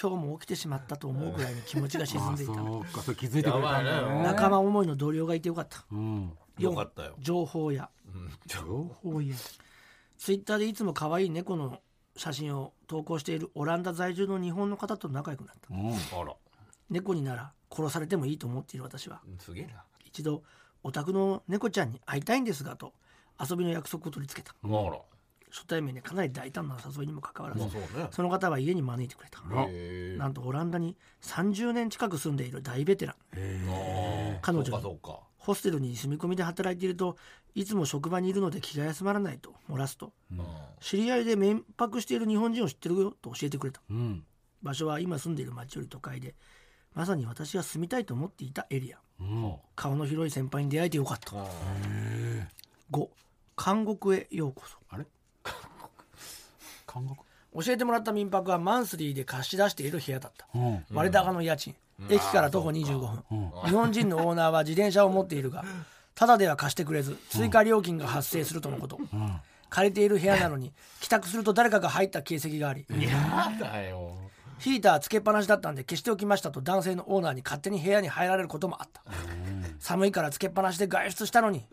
今日も起きてしまったと思うくらいに気持ちが沈んでいた。仲間思いの同僚がいてよかった。うん。よかったよ。情報やうん。情報？やツイッターでいつも可愛い猫の写真を投稿しているオランダ在住の日本の方と仲良くなった。うんあら。猫になら殺されてもいいと思っている私は。すげえな一度お宅の猫ちゃんに会いたいんですがと遊びの約束を取り付けた。あら。初対面でかなり大胆な誘いにもかかわらずまあそうね。その方は家に招いてくれた。あへえなんとオランダに30年近く住んでいる大ベテラン。へ彼女そうかそうかホステルに住み込みで働いているといつも職場にいるので気が休まらないと漏らすと。うん。知り合いで民泊している日本人を知ってるよと教えてくれた。えうん。場所は今住んでいる町より都会でまさに私が住みたいと思っていたエリア。うん。顔の広い先輩に出会えてよかった。あへえ5監獄へようこそ。あれ？韓国教えてもらった民泊はマンスリーで貸し出している部屋だった。うん。割高の家賃、駅から徒歩25分。うん。日本人のオーナーは自転車を持っているがただでは貸してくれず追加料金が発生するとのこと、うん。借りている部屋なのに帰宅すると誰かが入った形跡があり。やだよ。ヒーターつけっぱなしだったんで消しておきましたと男性のオーナーに勝手に部屋に入られることもあった。寒いからつけっぱなしで外出したのに。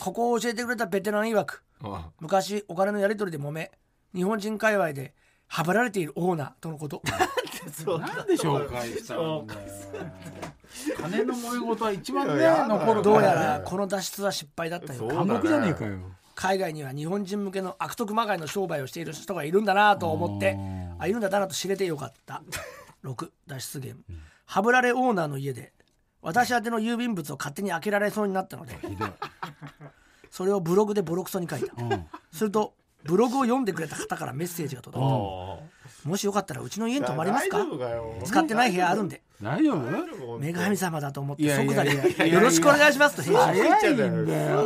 ここを教えてくれたベテラン曰くあ昔お金のやり取りで揉め日本人界隈ではばられているオーナーとのこと。なんで紹介したんだよ金の揉め事は一番ね残るどうやらこの脱出は失敗だったようだ韓国じゃねえか。よ海外には日本人向けの悪徳まがいの商売をしている人がいるんだなと思ってうん。あいるんだなと知れてよかった。6脱出ゲーム。はぶられオーナーの家で私宛ての郵便物を勝手に開けられそうになったのでそれをブログでボロクソに書いた。うん。するとブログを読んでくれた方からメッセージが届いたもしよかったらうちの家に泊まりますか？使ってない部屋あるんで。大丈夫？女神様だと思って即座によろしくお願いしますと。返信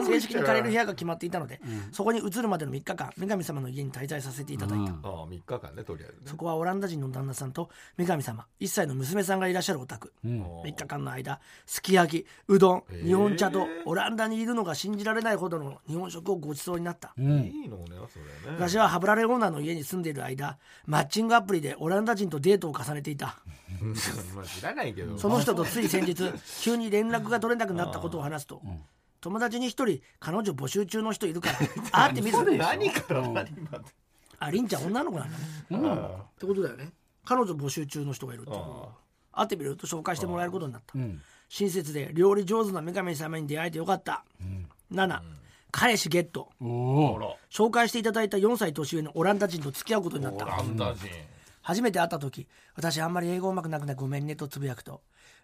正式に借りる部屋が決まっていたので、そこに移るまでの3日間女神様の家に滞在させていただいた、うん。ああ3日間ねとりあえずね。そこはオランダ人の旦那さんと女神様1歳の娘さんがいらっしゃるお宅。うん。3日間の間すき焼きうどん日本茶とオランダにいるのが信じられないほどの日本食をごちそうになった。うんいいのねそれね。私はハブラレオーナーの家に住んでいる間マッチングアプリでオランダ人とデートを重ねていた。知らないけど。その人とつい先日 急に連絡が取れなくなったことを話すと。友達に一人彼女募集中の人いるから 会ってみる何から何までありんちゃん女の子なんだねってことだよね彼女募集中の人がいるって会ってみると紹介してもらえることになったうん親切で料理上手な女神様に出会えてよかった、7彼氏ゲット。紹介していただいた4歳年上のオランダ人と付き合うことになっオたランダ人。初めて会った時私あんまり英語うまくなくてごめんねとつぶやくと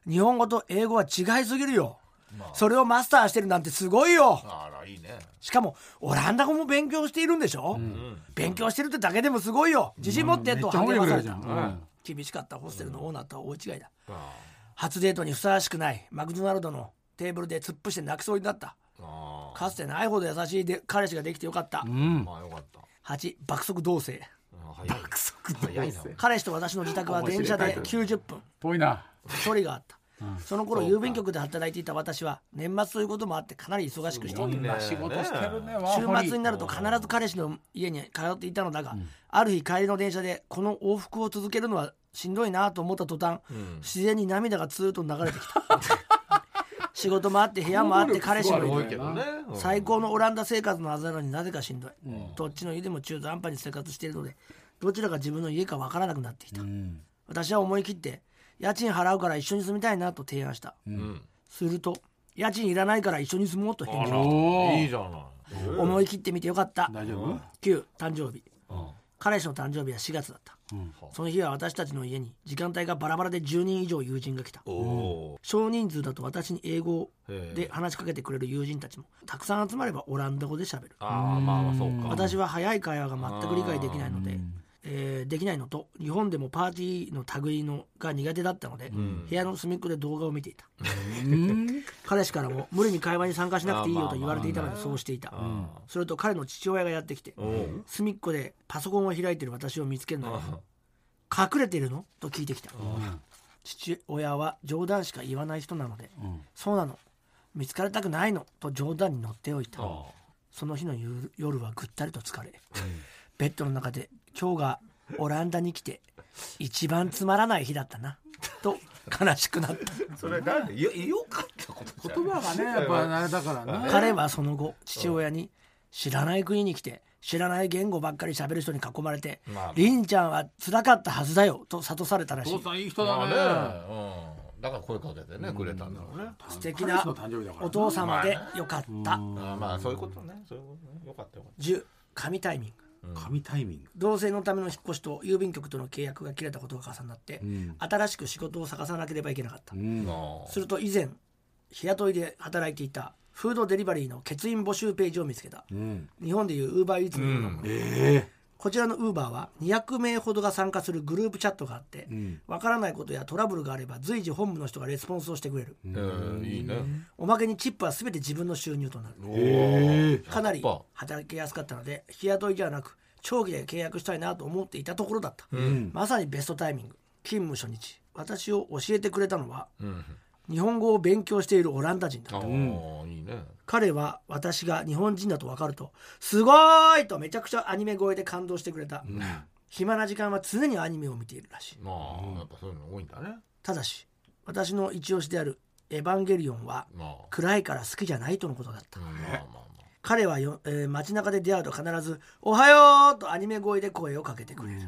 日本語と英語は違いすぎるよ。まあ。それをマスターしてるなんてすごいよ。あらいいね。しかもオランダ語も勉強しているんでしょ、勉強してるってだけでもすごいよ。自信持ってと励まされた、ん。厳しかった。ホステルのオーナーとは大違いだ。あ。初デートにふさわしくないマクドナルドのテーブルで突っ伏して泣きそうになった。あかつてないほど優しいで彼氏ができてよかった、うん。まあよかった。8爆速同棲。あ早い。早いな。彼氏と私の自宅は電車で90分。ぽいな。距離があった、その頃郵便局で働いていた私は年末ということもあってかなり忙しくして。いた仕事してるね週末になると必ず彼氏の家に通っていたのだが、ある日帰りの電車でこの往復を続けるのはしんどいなと思った途端、ん。自然に涙がツーッと流れてきた 仕事もあって部屋もあって彼氏もいる。最高のオランダ生活のはずなのになぜかしんどい、どっちの家でも中途半端に生活しているのでどちらが自分の家かわからなくなってきた、うん。私は思い切って家賃払うから一緒に住みたいなと提案した、うん。すると家賃いらないから一緒に住もうと返事いいじゃない。た思い切ってみてよかった。大丈夫？旧誕生日。うん。彼氏の誕生日は4月だった。うんその日は私たちの家に時間帯がバラバラで10人以上友人が来た。少人数だと私に英語で話しかけてくれる友人たちもたくさん集まればオランダ語で喋る。ああまあまあそうか。私は早い会話が全く理解できないので、えーできないのと日本でもパーティーの類のが苦手だったので、ん。部屋の隅っこで動画を見ていた。うん。彼氏からも無理に会話に参加しなくていいよと言われていたのでそうしていた、ん。それと彼の父親がやってきて隅っこでパソコンを開いている私を見つけるのに隠れているの？と聞いてきた。父親は冗談しか言わない人なのでうん。そうなの。見つかりたくないの？と冗談に乗っておいた。あその日の夜夜はぐったりと疲れベッドの中で今日がオランダに来て一番つまらない日だったなと悲しくなった。あそれなんでよよかったことじゃん。言葉がねやっぱあれだからな彼はその後父親に知らない国に来て知らない言語ばっかり喋る人に囲まれてまあ「りんちゃんは辛かったはずだよ」と諭されたらしい。父さんいい人まあねだね。うん。だから声かけてねくれたんだろうね。素敵なお父様でよかった。あーまあそういうことね。そういうことね。よかったよかっ10神タイミング神タイミング。同棲のための引っ越しと郵便局との契約が切れたことが重なって、ん。新しく仕事を探さなければいけなかった、うん。すると以前日雇いで働いていたフードデリバリーの欠員募集ページを見つけた。うん。日本でいうウーバーイーツのようなもの、えこちらのウーバーは200名ほどが参加するグループチャットがあってん。わ、からないことやトラブルがあれば随時本部の人がレスポンスをしてくれる、えーいいね。おまけにチップは全て自分の収入となる。おえー。かなり100%働きやすかったので日雇いじゃなく長期で契約したいなと思っていたところだった、ん。まさにベストタイミング。勤務初日。私を教えてくれたのはうん日本語を勉強しているオランダ人だあったーいいね。彼は私が日本人だと分かると「すごーい!」とめちゃくちゃアニメ声で感動してくれた、暇な時間は常にアニメを見ているらしい。まあやっぱそういうの多いんだね。ただし私の一押しである「エヴァンゲリオン」はまあ。暗いから好きじゃないとのことだった、うんまあまあま彼はよ、えー街中で出会うと必ず「おはよう!」とアニメ声で声をかけてくれる、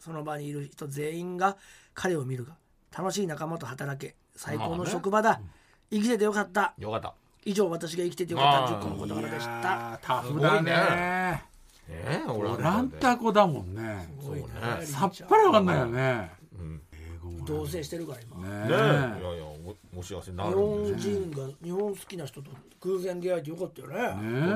その場にいる人全員が彼を見るが楽しい仲間と働け最高の職場だ、生きててよかった。あよかった。以上私が生きててよかった。あー10個の事柄でした。ータフだすごいね。えーオランダ語だもんね。そうね。さっぱりわかんないよね。うん。英語も同棲してるから今、ねねえ。いやいやおお幸せにな日るんで本人が日本好きな人と偶然出会えてよかったよね。そう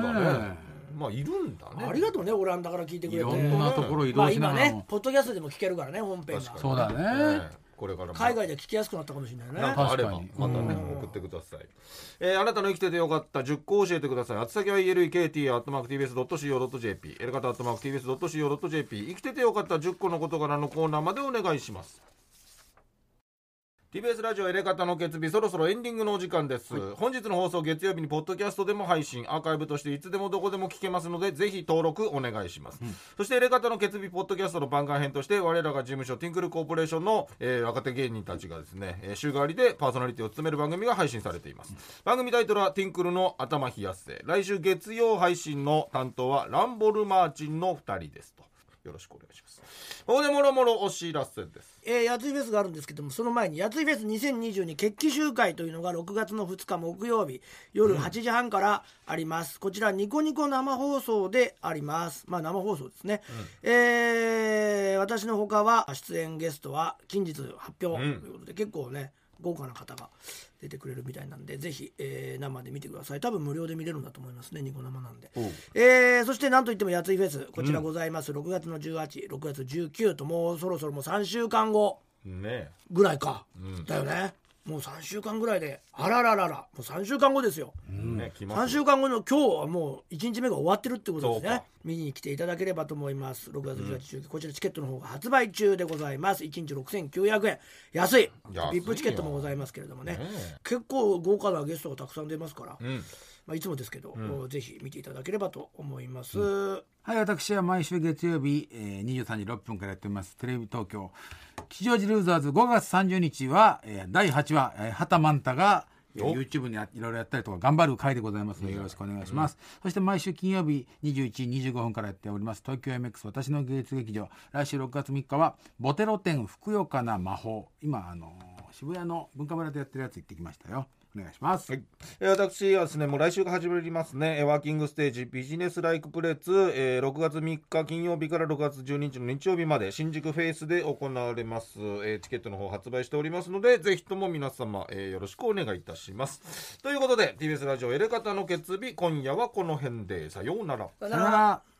だね。ねまあいるんだね。ありがとうねオランダから聞いてくれて。いろんなところ移まあ動しな今がらも。ねポッドキャストでも聞けるからね本編が。確かにそうだね。ええこれからも。海外で聞きやすくなったかもしれないね。なんかあればまたねうん。送ってください、えーあなたの生きててよかった。10個教えてください。宛先は elekt.tbs.co.jp エレカタ .tbs.co.jp 生きててよかった10個の事柄のコーナーまでお願いします TBS ラジオエレカタの決日そろそろエンディングのお時間です、本日の放送月曜日にポッドキャストでも配信アーカイブとしていつでもどこでも聞けますのでぜひ登録お願いします、そしてエレカタの決日ポッドキャストの番外編として我らが事務所ティンクルコーポレーションの、えー若手芸人たちがですね、えー週替わりでパーソナリティを務める番組が配信されています、番組タイトルはティンクルの頭冷やせ。来週月曜配信の担当はランボルマーチンの2人ですとよろしくお願いします。ここでもろもろお知らせです。えー、やついフェスがあるんですけどもその前にやついフェス2022決起集会というのが6月の2日木曜日夜8時半からあります、こちらニコニコ生放送であります。まあ生放送ですね、えー私のほかは出演ゲストは近日発表ということで、結構ね豪華な方が出てくれるみたいなんでぜひ、えー生で見てください。多分無料で見れるんだと思いますねニコ生なんで、えーそしてなんといってもやついフェスこちらございます、6月の186月19ともうそろそろもう3週間後ねぐらいか、ん。だよねもう3週間ぐらいであららららもう3週間後ですよ、ね来3ます週間後の今日はもう1日目が終わってるってことですね。見に来ていただければと思います。6月18日中、こちらチケットの方が発売中でございます。1日6900円。安い。VIP チケットもございますけれどもね。結構豪華なゲストがたくさん出ますから、うんまあ、いつもですけど、ぜひ見ていただければと思います、はい、私は毎週月曜日、えー、23時6分からやっております、テレビ東京。吉祥寺ルーザーズ5月30日は、えー、第8話、えー、畑マンタが、YouTube にやいろいろやったりとか頑張る回でございますのでよろしくお願いします、そして毎週金曜日21時25分からやっております東京 MX 私の芸術劇場。来週6月3日はボテロ展ふくよかな魔法。今あのー渋谷の文化村でやってるやつ行ってきましたよお願いします、はい。えー私はですねもう来週が始まりますね。えーワーキングステージビジネスライクプレッツ、えー6月3日金曜日から6月12日の日曜日まで新宿フェイスで行われます、えーチケットの方発売しておりますのでぜひとも皆様、えーよろしくお願いいたします。ということで TBS ラジオエレカタの決日今夜はこの辺で。さようなら。さよさよなら